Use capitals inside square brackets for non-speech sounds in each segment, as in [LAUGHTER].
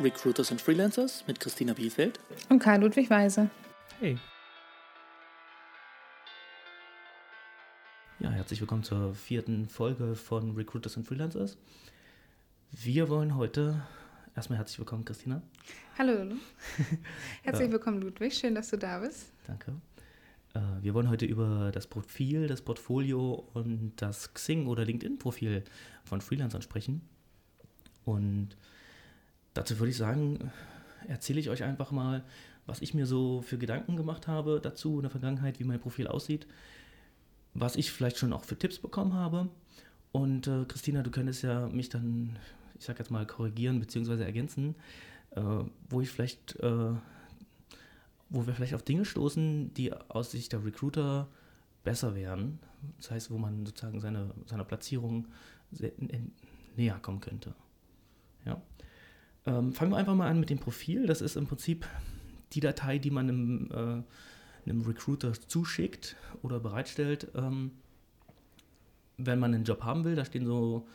Recruiters and Freelancers mit Christina Bielfeld und Karl Ludwig Weise. Hey. Ja, herzlich willkommen zur vierten Folge von Recruiters and Freelancers. Wir wollen heute erstmal herzlich willkommen, Christina. Hallo. [LAUGHS] herzlich willkommen, Ludwig. Schön, dass du da bist. Danke. Äh, wir wollen heute über das Profil, das Portfolio und das Xing- oder LinkedIn-Profil von Freelancern sprechen. Und dazu würde ich sagen, erzähle ich euch einfach mal, was ich mir so für Gedanken gemacht habe dazu in der Vergangenheit, wie mein Profil aussieht, was ich vielleicht schon auch für Tipps bekommen habe. Und äh, Christina, du könntest ja mich dann, ich sag jetzt mal, korrigieren bzw. ergänzen, äh, wo ich vielleicht, äh, wo wir vielleicht auf Dinge stoßen, die aus Sicht der Recruiter besser wären. Das heißt, wo man sozusagen seine, seiner Platzierung näher kommen könnte. Ja. Ähm, fangen wir einfach mal an mit dem Profil. Das ist im Prinzip die Datei, die man einem, äh, einem Recruiter zuschickt oder bereitstellt, ähm, wenn man einen Job haben will. Da stehen so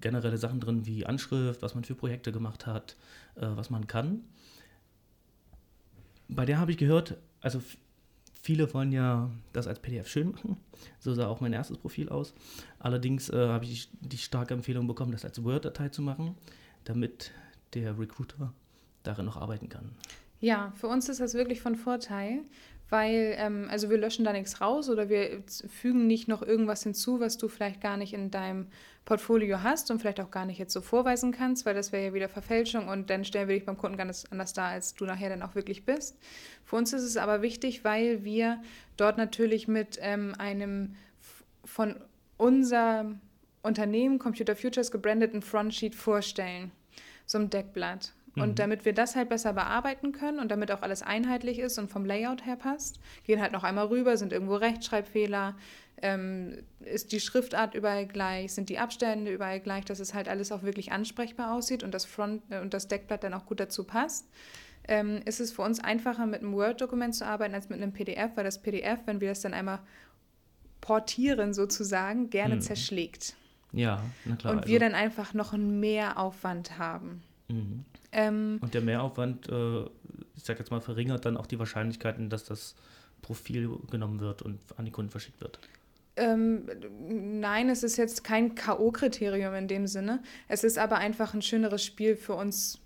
generelle Sachen drin wie Anschrift, was man für Projekte gemacht hat, äh, was man kann. Bei der habe ich gehört, also viele wollen ja das als PDF schön machen. So sah auch mein erstes Profil aus. Allerdings äh, habe ich die starke Empfehlung bekommen, das als Word-Datei zu machen damit der Recruiter darin noch arbeiten kann. Ja, für uns ist das wirklich von Vorteil, weil ähm, also wir löschen da nichts raus oder wir fügen nicht noch irgendwas hinzu, was du vielleicht gar nicht in deinem Portfolio hast und vielleicht auch gar nicht jetzt so vorweisen kannst, weil das wäre ja wieder Verfälschung und dann stellen wir dich beim Kunden ganz anders dar, als du nachher dann auch wirklich bist. Für uns ist es aber wichtig, weil wir dort natürlich mit ähm, einem von unserem Unternehmen Computer Futures gebrandeten Frontsheet vorstellen so einem Deckblatt. Und mhm. damit wir das halt besser bearbeiten können und damit auch alles einheitlich ist und vom Layout her passt, gehen halt noch einmal rüber, sind irgendwo Rechtschreibfehler, ähm, ist die Schriftart überall gleich, sind die Abstände überall gleich, dass es halt alles auch wirklich ansprechbar aussieht und das Front äh, und das Deckblatt dann auch gut dazu passt. Ähm, ist es für uns einfacher, mit einem Word-Dokument zu arbeiten als mit einem PDF, weil das PDF, wenn wir das dann einmal portieren sozusagen, gerne mhm. zerschlägt. Ja, na klar. Und also. wir dann einfach noch einen Mehraufwand haben. Mhm. Ähm, und der Mehraufwand, äh, ich sag jetzt mal, verringert dann auch die Wahrscheinlichkeiten, dass das Profil genommen wird und an die Kunden verschickt wird. Ähm, nein, es ist jetzt kein K.O.-Kriterium in dem Sinne. Es ist aber einfach ein schöneres Spiel für uns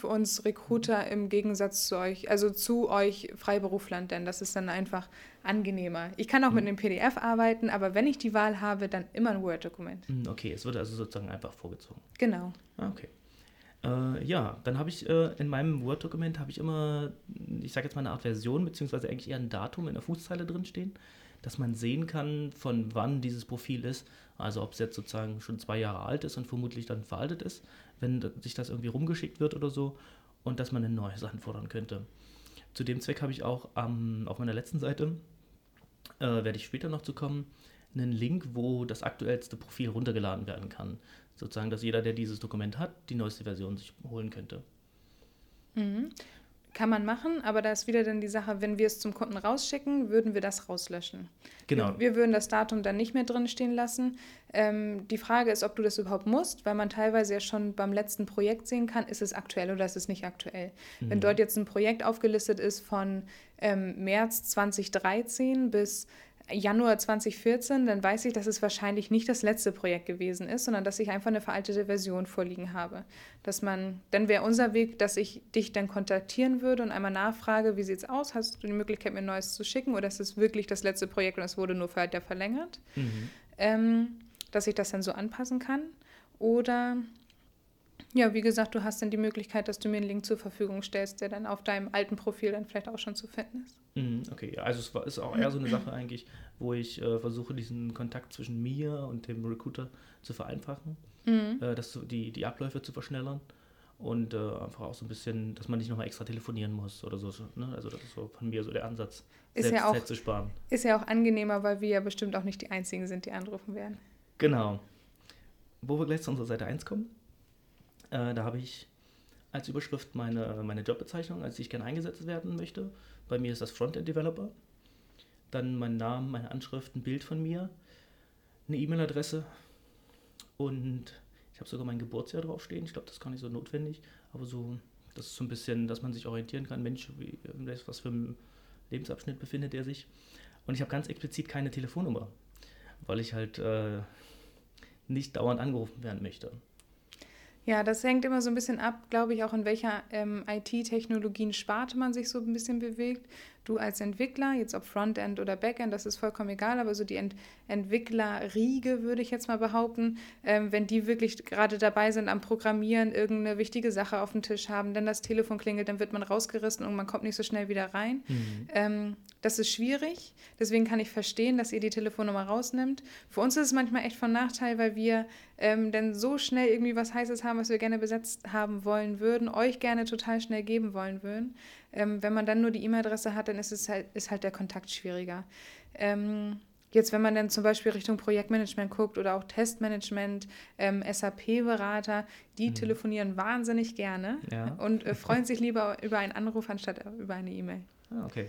für uns Recruiter im Gegensatz zu euch, also zu euch Freiberuflern, denn das ist dann einfach angenehmer. Ich kann auch mit mhm. einem PDF arbeiten, aber wenn ich die Wahl habe, dann immer ein Word-Dokument. Mhm, okay, es wird also sozusagen einfach vorgezogen. Genau. Ah, okay. Äh, ja, dann habe ich äh, in meinem Word-Dokument habe ich immer, ich sage jetzt mal eine Art Version, beziehungsweise eigentlich eher ein Datum in der Fußzeile drinstehen, dass man sehen kann, von wann dieses Profil ist. Also ob es jetzt sozusagen schon zwei Jahre alt ist und vermutlich dann veraltet ist wenn sich das irgendwie rumgeschickt wird oder so und dass man ein neues anfordern könnte. Zu dem Zweck habe ich auch ähm, auf meiner letzten Seite, äh, werde ich später noch zu kommen, einen Link, wo das aktuellste Profil runtergeladen werden kann. Sozusagen, dass jeder, der dieses Dokument hat, die neueste Version sich holen könnte. Mhm. Kann man machen, aber da ist wieder dann die Sache, wenn wir es zum Kunden rausschicken, würden wir das rauslöschen. Genau. Wir, wir würden das Datum dann nicht mehr drin stehen lassen. Ähm, die Frage ist, ob du das überhaupt musst, weil man teilweise ja schon beim letzten Projekt sehen kann, ist es aktuell oder ist es nicht aktuell. Mhm. Wenn dort jetzt ein Projekt aufgelistet ist von ähm, März 2013 bis Januar 2014, dann weiß ich, dass es wahrscheinlich nicht das letzte Projekt gewesen ist, sondern dass ich einfach eine veraltete Version vorliegen habe. Dass man, dann wäre unser Weg, dass ich dich dann kontaktieren würde und einmal nachfrage, wie sieht es aus? Hast du die Möglichkeit, mir ein neues zu schicken oder ist es wirklich das letzte Projekt und es wurde nur für verlängert? Mhm. Ähm, dass ich das dann so anpassen kann. Oder ja, wie gesagt, du hast dann die Möglichkeit, dass du mir einen Link zur Verfügung stellst, der dann auf deinem alten Profil dann vielleicht auch schon zu finden ist. Mhm, okay, also es ist auch eher so eine Sache eigentlich, wo ich äh, versuche, diesen Kontakt zwischen mir und dem Recruiter zu vereinfachen, mhm. äh, dass die, die Abläufe zu verschnellern und äh, einfach auch so ein bisschen, dass man nicht nochmal extra telefonieren muss oder so. Ne? Also das ist so von mir so der Ansatz, ist selbst ja auch, Zeit zu sparen. Ist ja auch angenehmer, weil wir ja bestimmt auch nicht die Einzigen sind, die anrufen werden. Genau. Wo wir gleich zu unserer Seite 1 kommen, äh, da habe ich als Überschrift meine, meine Jobbezeichnung, als ich gerne eingesetzt werden möchte. Bei mir ist das Frontend Developer. Dann mein Name, meine Anschrift, ein Bild von mir, eine E-Mail-Adresse und ich habe sogar mein Geburtsjahr draufstehen. Ich glaube, das ist gar nicht so notwendig. Aber so, das ist so ein bisschen, dass man sich orientieren kann. Mensch, wie, was für ein Lebensabschnitt befindet er sich? Und ich habe ganz explizit keine Telefonnummer, weil ich halt äh, nicht dauernd angerufen werden möchte. Ja, das hängt immer so ein bisschen ab, glaube ich, auch in welcher ähm, IT-Technologien-Sparte man sich so ein bisschen bewegt. Du als Entwickler, jetzt ob Frontend oder Backend, das ist vollkommen egal, aber so die Ent Entwicklerriege, würde ich jetzt mal behaupten, ähm, wenn die wirklich gerade dabei sind am Programmieren, irgendeine wichtige Sache auf dem Tisch haben, dann das Telefon klingelt, dann wird man rausgerissen und man kommt nicht so schnell wieder rein. Mhm. Ähm, das ist schwierig, deswegen kann ich verstehen, dass ihr die Telefonnummer rausnimmt. Für uns ist es manchmal echt von Nachteil, weil wir ähm, dann so schnell irgendwie was Heißes haben, was wir gerne besetzt haben wollen würden, euch gerne total schnell geben wollen würden. Ähm, wenn man dann nur die E-Mail-Adresse hat, dann ist es halt, ist halt der Kontakt schwieriger. Ähm, Jetzt, wenn man dann zum Beispiel Richtung Projektmanagement guckt oder auch Testmanagement, ähm, SAP-Berater, die mhm. telefonieren wahnsinnig gerne ja. [LAUGHS] und äh, freuen sich lieber über einen Anruf anstatt über eine E-Mail. Ah, okay.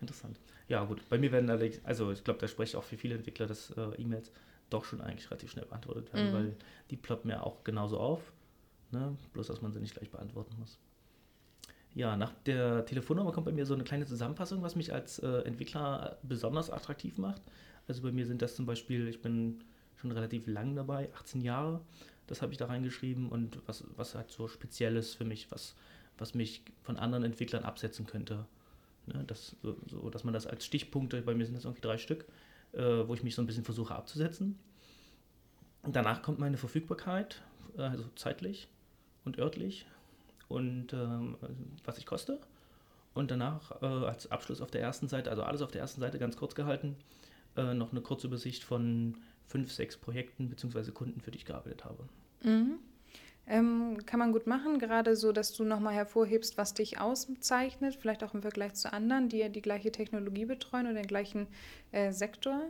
Interessant. Ja, gut. Bei mir werden allerdings, also ich glaube, da spreche ich auch für viele Entwickler, dass äh, E-Mails doch schon eigentlich relativ schnell beantwortet werden, mhm. weil die ploppen ja auch genauso auf. Ne? Bloß, dass man sie nicht gleich beantworten muss. Ja, nach der Telefonnummer kommt bei mir so eine kleine Zusammenfassung, was mich als äh, Entwickler besonders attraktiv macht. Also bei mir sind das zum Beispiel, ich bin schon relativ lang dabei, 18 Jahre, das habe ich da reingeschrieben und was, was halt so Spezielles für mich, was, was mich von anderen Entwicklern absetzen könnte. Ne, das, so, so, dass man das als Stichpunkte, bei mir sind das irgendwie drei Stück, äh, wo ich mich so ein bisschen versuche abzusetzen. Danach kommt meine Verfügbarkeit, also zeitlich und örtlich und ähm, was ich koste. Und danach äh, als Abschluss auf der ersten Seite, also alles auf der ersten Seite ganz kurz gehalten, äh, noch eine kurze Übersicht von fünf, sechs Projekten bzw. Kunden, für die ich gearbeitet habe. Mhm. Ähm, kann man gut machen, gerade so, dass du nochmal hervorhebst, was dich auszeichnet, vielleicht auch im Vergleich zu anderen, die ja die gleiche Technologie betreuen oder den gleichen äh, Sektor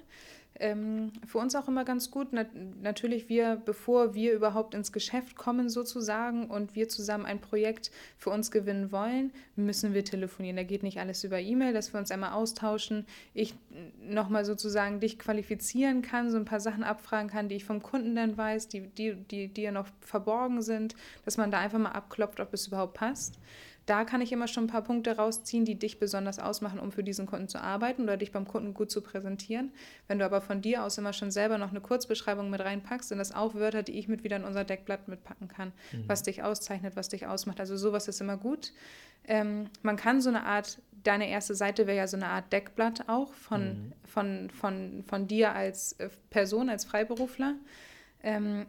ähm, für uns auch immer ganz gut. Na, natürlich, wir, bevor wir überhaupt ins Geschäft kommen sozusagen und wir zusammen ein Projekt für uns gewinnen wollen, müssen wir telefonieren. Da geht nicht alles über E-Mail, dass wir uns einmal austauschen. Ich nochmal sozusagen dich qualifizieren kann, so ein paar Sachen abfragen kann, die ich vom Kunden dann weiß, die, die, die, die ja noch verborgen sind, dass man da einfach mal abklopft, ob es überhaupt passt. Da kann ich immer schon ein paar Punkte rausziehen, die dich besonders ausmachen, um für diesen Kunden zu arbeiten oder dich beim Kunden gut zu präsentieren. Wenn du aber von dir aus immer schon selber noch eine Kurzbeschreibung mit reinpackst, sind das auch Wörter, die ich mit wieder in unser Deckblatt mitpacken kann, mhm. was dich auszeichnet, was dich ausmacht. Also sowas ist immer gut. Ähm, man kann so eine Art, deine erste Seite wäre ja so eine Art Deckblatt auch von, mhm. von, von, von dir als äh, Person, als Freiberufler. Ähm,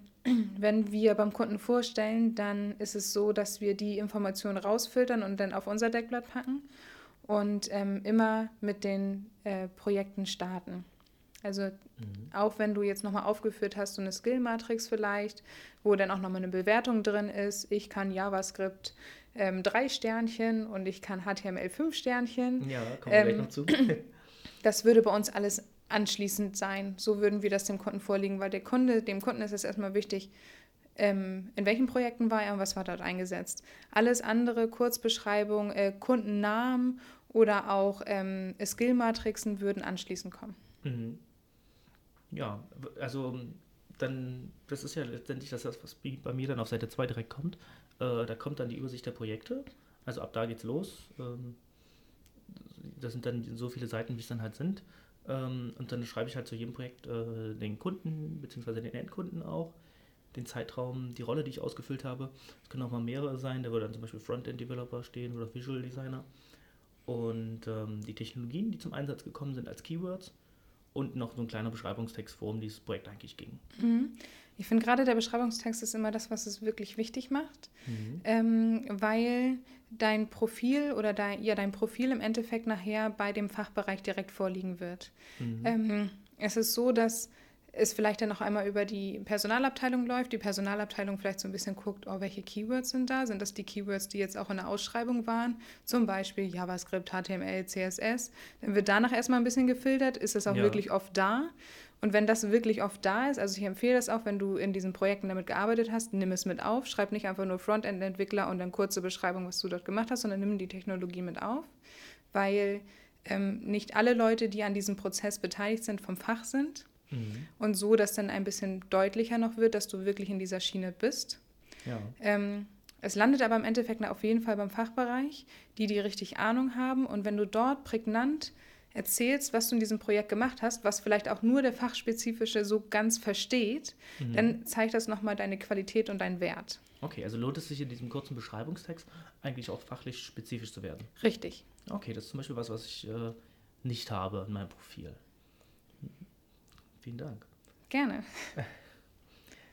wenn wir beim Kunden vorstellen, dann ist es so, dass wir die Informationen rausfiltern und dann auf unser Deckblatt packen und ähm, immer mit den äh, Projekten starten. Also mhm. auch wenn du jetzt nochmal aufgeführt hast, so eine Skill-Matrix vielleicht, wo dann auch nochmal eine Bewertung drin ist, ich kann JavaScript ähm, drei Sternchen und ich kann HTML fünf Sternchen. Ja, kommen wir ähm, gleich noch zu. das würde bei uns alles anschließend sein. So würden wir das dem Kunden vorlegen, weil der Kunde, dem Kunden ist es erstmal wichtig, ähm, in welchen Projekten war er und was war dort eingesetzt. Alles andere, Kurzbeschreibung, äh, Kundennamen oder auch ähm, Skill-Matrixen würden anschließend kommen. Mhm. Ja, also dann, das ist ja letztendlich das, was bei mir dann auf Seite 2 direkt kommt. Äh, da kommt dann die Übersicht der Projekte. Also ab da geht's los. Ähm, das sind dann so viele Seiten, wie es dann halt sind. Ähm, und dann schreibe ich halt zu jedem Projekt äh, den Kunden bzw. den Endkunden auch, den Zeitraum, die Rolle, die ich ausgefüllt habe. Es können auch mal mehrere sein, da würde dann zum Beispiel Frontend-Developer stehen oder Visual Designer. Und ähm, die Technologien, die zum Einsatz gekommen sind als Keywords und noch so ein kleiner Beschreibungstext, worum dieses Projekt eigentlich ging. Mhm. Ich finde gerade der Beschreibungstext ist immer das, was es wirklich wichtig macht, mhm. ähm, weil dein Profil oder dein, ja, dein Profil im Endeffekt nachher bei dem Fachbereich direkt vorliegen wird. Mhm. Ähm, es ist so, dass es vielleicht dann noch einmal über die Personalabteilung läuft, die Personalabteilung vielleicht so ein bisschen guckt, oh, welche Keywords sind da? Sind das die Keywords, die jetzt auch in der Ausschreibung waren? Zum Beispiel JavaScript, HTML, CSS. Dann wird danach erstmal ein bisschen gefiltert, ist es auch ja. wirklich oft da? Und wenn das wirklich oft da ist, also ich empfehle das auch, wenn du in diesen Projekten damit gearbeitet hast, nimm es mit auf. Schreib nicht einfach nur Frontend-Entwickler und dann kurze Beschreibung, was du dort gemacht hast, sondern nimm die Technologie mit auf, weil ähm, nicht alle Leute, die an diesem Prozess beteiligt sind, vom Fach sind. Mhm. Und so, dass dann ein bisschen deutlicher noch wird, dass du wirklich in dieser Schiene bist. Ja. Ähm, es landet aber im Endeffekt auf jeden Fall beim Fachbereich, die die richtig Ahnung haben. Und wenn du dort prägnant erzählst, was du in diesem Projekt gemacht hast, was vielleicht auch nur der Fachspezifische so ganz versteht, mhm. dann zeigt das nochmal deine Qualität und deinen Wert. Okay, also lohnt es sich in diesem kurzen Beschreibungstext eigentlich auch fachlich spezifisch zu werden? Richtig. Okay, das ist zum Beispiel was, was ich äh, nicht habe in meinem Profil. Vielen Dank. Gerne.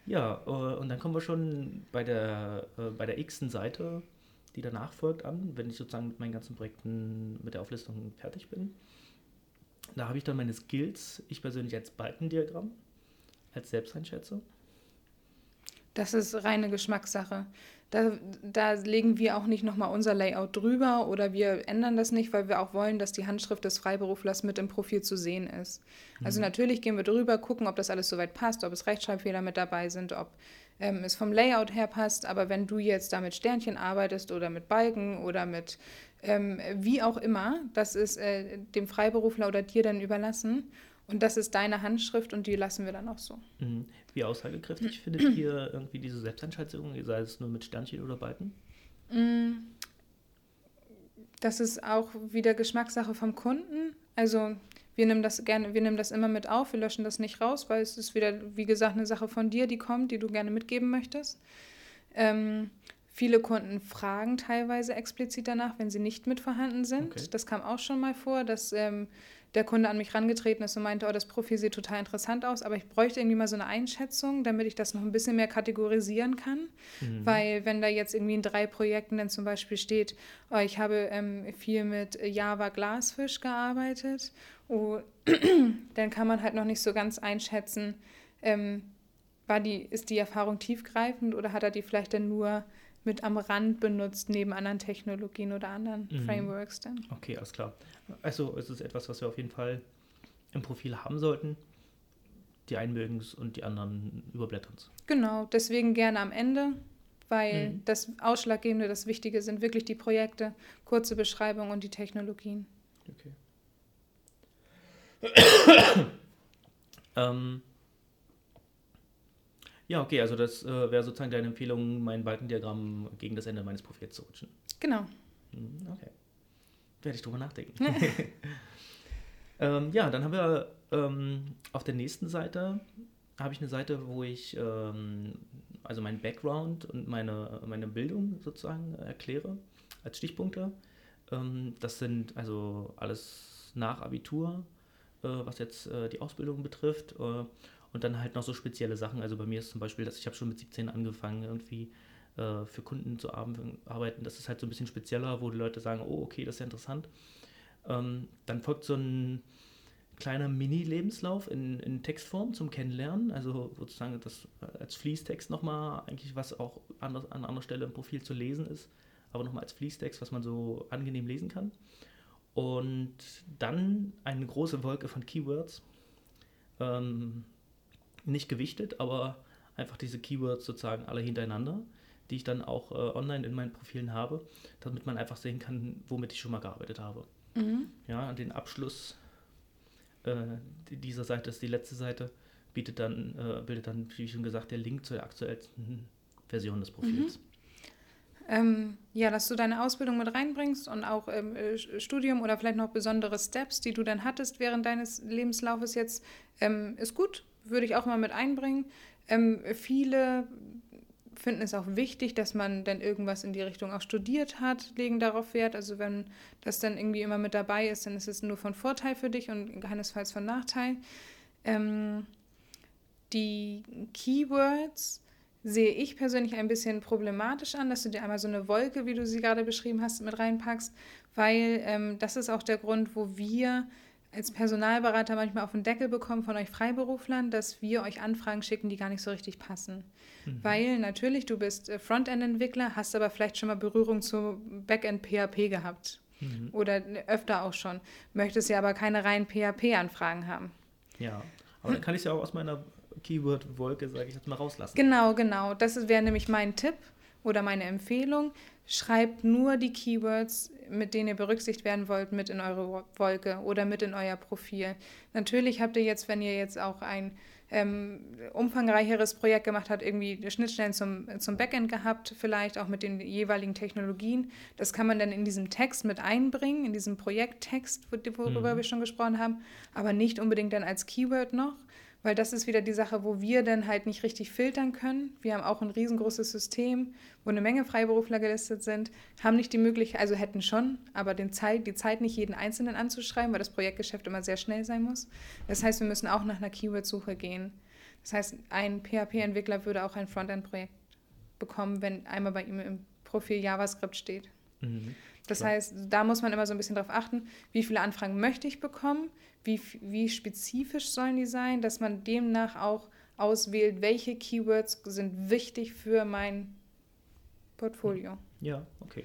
Ja, äh, und dann kommen wir schon bei der, äh, bei der x-ten Seite, die danach folgt, an, wenn ich sozusagen mit meinen ganzen Projekten mit der Auflistung fertig bin. Da habe ich dann meine Skills, ich persönlich als Balkendiagramm, als Selbsteinschätzung. Das ist reine Geschmackssache. Da, da legen wir auch nicht nochmal unser Layout drüber oder wir ändern das nicht, weil wir auch wollen, dass die Handschrift des Freiberuflers mit im Profil zu sehen ist. Also mhm. natürlich gehen wir drüber, gucken, ob das alles soweit passt, ob es Rechtschreibfehler mit dabei sind, ob ähm, es vom Layout her passt. Aber wenn du jetzt da mit Sternchen arbeitest oder mit Balken oder mit ähm, wie auch immer, das ist äh, dem Freiberufler oder dir dann überlassen. Und das ist deine Handschrift und die lassen wir dann auch so. Mhm. Wie aussagekräftig findet ihr irgendwie diese Selbstentscheidung, sei es nur mit Sternchen oder Balken? Mm. Das ist auch wieder Geschmackssache vom Kunden. Also wir nehmen das gerne, wir nehmen das immer mit auf, wir löschen das nicht raus, weil es ist wieder, wie gesagt, eine Sache von dir, die kommt, die du gerne mitgeben möchtest. Ähm, viele Kunden fragen teilweise explizit danach, wenn sie nicht mit vorhanden sind. Okay. Das kam auch schon mal vor, dass ähm, der Kunde an mich rangetreten ist und meinte, oh, das Profil sieht total interessant aus, aber ich bräuchte irgendwie mal so eine Einschätzung, damit ich das noch ein bisschen mehr kategorisieren kann. Mhm. Weil wenn da jetzt irgendwie in drei Projekten dann zum Beispiel steht, oh, ich habe ähm, viel mit Java Glasfisch gearbeitet, oh, [CLEARS THROAT] dann kann man halt noch nicht so ganz einschätzen, ähm, war die, ist die Erfahrung tiefgreifend oder hat er die vielleicht dann nur mit am Rand benutzt, neben anderen Technologien oder anderen mhm. Frameworks dann. Okay, alles klar. Also es ist etwas, was wir auf jeden Fall im Profil haben sollten. Die einen mögen es und die anderen überblättern es. Genau, deswegen gerne am Ende, weil mhm. das Ausschlaggebende, das Wichtige sind wirklich die Projekte, kurze Beschreibung und die Technologien. Okay. [COUGHS] ähm, ja, okay, also das äh, wäre sozusagen deine Empfehlung, mein Balkendiagramm gegen das Ende meines Profils zu rutschen. Genau. Hm, okay. Werde ich drüber nachdenken. [LAUGHS] [LAUGHS] ähm, ja, dann haben wir ähm, auf der nächsten Seite habe ich eine Seite, wo ich ähm, also meinen Background und meine, meine Bildung sozusagen erkläre als Stichpunkte. Ähm, das sind also alles nach Abitur, was jetzt äh, die Ausbildung betrifft. Äh, und dann halt noch so spezielle Sachen. Also bei mir ist zum Beispiel, dass ich habe schon mit 17 angefangen, irgendwie äh, für Kunden zu arbeiten. Das ist halt so ein bisschen spezieller, wo die Leute sagen, oh, okay, das ist ja interessant. Ähm, dann folgt so ein kleiner Mini-Lebenslauf in, in Textform zum Kennenlernen. Also sozusagen das als Fließtext nochmal, eigentlich was auch anders, an anderer Stelle im Profil zu lesen ist, aber nochmal als Fließtext, was man so angenehm lesen kann. Und dann eine große Wolke von Keywords. Ähm, nicht gewichtet, aber einfach diese Keywords sozusagen alle hintereinander, die ich dann auch äh, online in meinen Profilen habe, damit man einfach sehen kann, womit ich schon mal gearbeitet habe. Mhm. Ja, den Abschluss äh, dieser Seite ist die letzte Seite, bietet dann, äh, bildet dann, wie schon gesagt, der Link zur aktuellsten Version des Profils. Mhm. Ähm, ja, dass du deine Ausbildung mit reinbringst und auch ähm, Studium oder vielleicht noch besondere Steps, die du dann hattest während deines Lebenslaufes jetzt, ähm, ist gut würde ich auch mal mit einbringen. Ähm, viele finden es auch wichtig, dass man dann irgendwas in die Richtung auch studiert hat, legen darauf Wert. Also wenn das dann irgendwie immer mit dabei ist, dann ist es nur von Vorteil für dich und keinesfalls von Nachteil. Ähm, die Keywords sehe ich persönlich ein bisschen problematisch an, dass du dir einmal so eine Wolke, wie du sie gerade beschrieben hast, mit reinpackst, weil ähm, das ist auch der Grund, wo wir als Personalberater manchmal auf den Deckel bekommen von euch Freiberuflern, dass wir euch Anfragen schicken, die gar nicht so richtig passen. Mhm. Weil natürlich, du bist äh, Frontend-Entwickler, hast aber vielleicht schon mal Berührung zu Backend-PHP gehabt. Mhm. Oder öfter auch schon. Möchtest ja aber keine reinen PHP-Anfragen haben. Ja, aber dann kann ich es ja auch aus meiner Keyword-Wolke, sage ich jetzt mal, rauslassen. Genau, genau. Das wäre nämlich mein Tipp oder meine Empfehlung. schreibt nur die Keywords, mit denen ihr berücksichtigt werden wollt, mit in eure Wolke oder mit in euer Profil. Natürlich habt ihr jetzt, wenn ihr jetzt auch ein ähm, umfangreicheres Projekt gemacht habt, irgendwie Schnittstellen zum, zum Backend gehabt, vielleicht auch mit den jeweiligen Technologien. Das kann man dann in diesem Text mit einbringen, in diesem Projekttext, worüber mhm. wir schon gesprochen haben, aber nicht unbedingt dann als Keyword noch. Weil das ist wieder die Sache, wo wir dann halt nicht richtig filtern können. Wir haben auch ein riesengroßes System, wo eine Menge Freiberufler gelistet sind, haben nicht die Möglichkeit, also hätten schon, aber den Zeit, die Zeit nicht jeden Einzelnen anzuschreiben, weil das Projektgeschäft immer sehr schnell sein muss. Das heißt, wir müssen auch nach einer Keyword-Suche gehen. Das heißt, ein PHP-Entwickler würde auch ein Frontend-Projekt bekommen, wenn einmal bei ihm im Profil JavaScript steht. Mhm. Das heißt, da muss man immer so ein bisschen darauf achten, wie viele Anfragen möchte ich bekommen, wie, wie spezifisch sollen die sein, dass man demnach auch auswählt, welche Keywords sind wichtig für mein Portfolio. Ja, okay.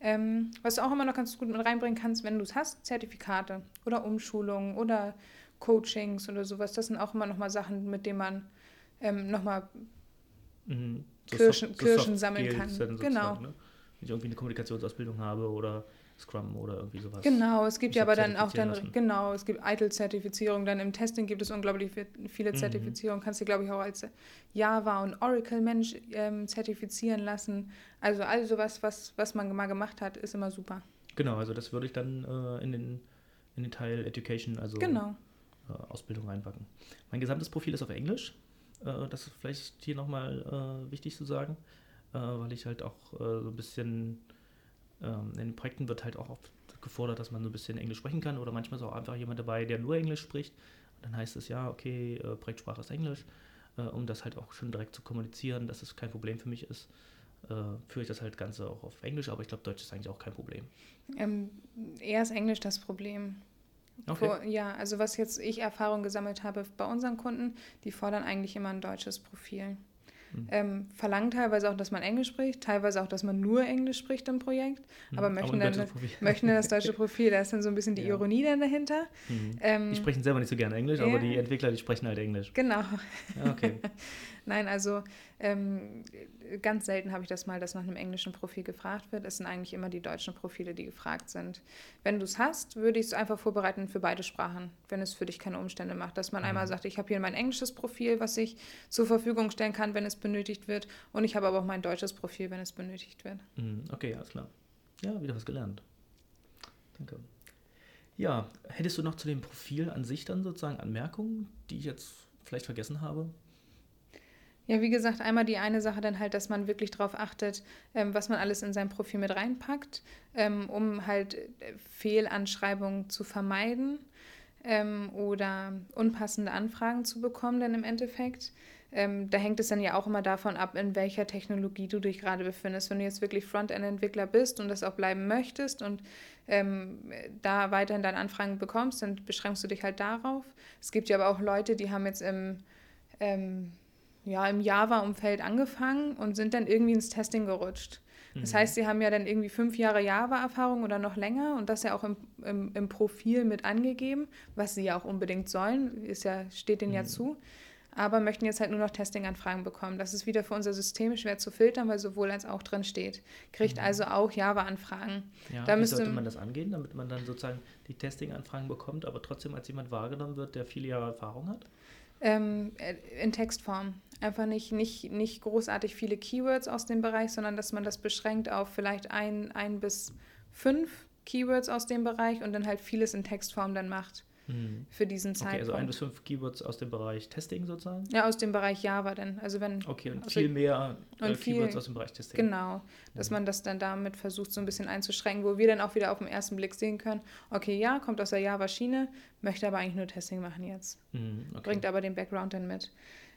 Ähm, was du auch immer noch ganz gut mit reinbringen kannst, wenn du es hast, Zertifikate oder Umschulungen oder Coachings oder sowas. Das sind auch immer noch mal Sachen, mit denen man ähm, noch mal mhm. so Kirschen, Soft, Kirschen so sammeln kann. Genau. Ne? Wenn ich irgendwie eine Kommunikationsausbildung habe oder Scrum oder irgendwie sowas. Genau, es gibt ja aber dann auch dann, lassen. genau, es gibt ITIL-Zertifizierung, dann im Testing gibt es unglaublich viele mhm. Zertifizierungen, kannst du glaube ich auch als Java und Oracle-Mensch ähm, zertifizieren lassen. Also all sowas, was, was man mal gemacht hat, ist immer super. Genau, also das würde ich dann äh, in, den, in den Teil Education, also genau. äh, Ausbildung reinpacken. Mein gesamtes Profil ist auf Englisch. Äh, das ist vielleicht hier nochmal äh, wichtig zu sagen, äh, weil ich halt auch äh, so ein bisschen in den Projekten wird halt auch oft gefordert, dass man so ein bisschen Englisch sprechen kann oder manchmal ist auch einfach jemand dabei, der nur Englisch spricht. Und dann heißt es ja, okay, äh, Projektsprache ist Englisch, äh, um das halt auch schon direkt zu kommunizieren, dass es kein Problem für mich ist. Äh, führe ich das halt Ganze auch auf Englisch, aber ich glaube, Deutsch ist eigentlich auch kein Problem. Ähm, eher ist Englisch das Problem. Okay. Vor, ja, also was jetzt ich Erfahrung gesammelt habe bei unseren Kunden, die fordern eigentlich immer ein deutsches Profil. Mhm. Ähm, verlangen teilweise auch, dass man Englisch spricht, teilweise auch, dass man nur Englisch spricht im Projekt, mhm. aber möchten, aber dann, [LAUGHS] möchten dann das deutsche [LAUGHS] Profil. Da ist dann so ein bisschen die ja. Ironie dann dahinter. Mhm. Ähm, die sprechen selber nicht so gerne Englisch, ja. aber die Entwickler, die sprechen halt Englisch. Genau. Ja, okay. [LAUGHS] Nein, also ähm, ganz selten habe ich das mal, dass nach einem englischen Profil gefragt wird. Es sind eigentlich immer die deutschen Profile, die gefragt sind. Wenn du es hast, würde ich es einfach vorbereiten für beide Sprachen, wenn es für dich keine Umstände macht. Dass man mhm. einmal sagt, ich habe hier mein englisches Profil, was ich zur Verfügung stellen kann, wenn es benötigt wird. Und ich habe aber auch mein deutsches Profil, wenn es benötigt wird. Mhm. Okay, alles klar. Ja, wieder was gelernt. Danke. Ja, hättest du noch zu dem Profil an sich dann sozusagen Anmerkungen, die ich jetzt vielleicht vergessen habe? Ja, wie gesagt, einmal die eine Sache dann halt, dass man wirklich darauf achtet, ähm, was man alles in sein Profil mit reinpackt, ähm, um halt äh, Fehlanschreibungen zu vermeiden ähm, oder unpassende Anfragen zu bekommen dann im Endeffekt. Ähm, da hängt es dann ja auch immer davon ab, in welcher Technologie du dich gerade befindest. Wenn du jetzt wirklich Frontend-Entwickler bist und das auch bleiben möchtest und ähm, da weiterhin deine Anfragen bekommst, dann beschränkst du dich halt darauf. Es gibt ja aber auch Leute, die haben jetzt im ähm, ja, im Java-Umfeld angefangen und sind dann irgendwie ins Testing gerutscht. Das mhm. heißt, sie haben ja dann irgendwie fünf Jahre Java-Erfahrung oder noch länger und das ja auch im, im, im, Profil mit angegeben, was sie ja auch unbedingt sollen, ist ja, steht denen mhm. ja zu, aber möchten jetzt halt nur noch Testing-Anfragen bekommen. Das ist wieder für unser System schwer zu filtern, weil sowohl als auch drin steht. Kriegt mhm. also auch Java-Anfragen. Ja, da wie sollte man das angehen, damit man dann sozusagen die Testing-Anfragen bekommt, aber trotzdem als jemand wahrgenommen wird, der viele Jahre Erfahrung hat? Ähm, äh, in Textform. Einfach nicht, nicht, nicht großartig viele Keywords aus dem Bereich, sondern dass man das beschränkt auf vielleicht ein, ein bis fünf Keywords aus dem Bereich und dann halt vieles in Textform dann macht mhm. für diesen Zeitpunkt. Okay, also ein bis fünf Keywords aus dem Bereich Testing sozusagen? Ja, aus dem Bereich Java dann. Also wenn, okay, und viel mehr äh, viel, Keywords aus dem Bereich Testing. Genau, dass mhm. man das dann damit versucht, so ein bisschen einzuschränken, wo wir dann auch wieder auf den ersten Blick sehen können, okay, ja, kommt aus der Java-Schiene, möchte aber eigentlich nur Testing machen jetzt. Mhm, okay. Bringt aber den Background dann mit.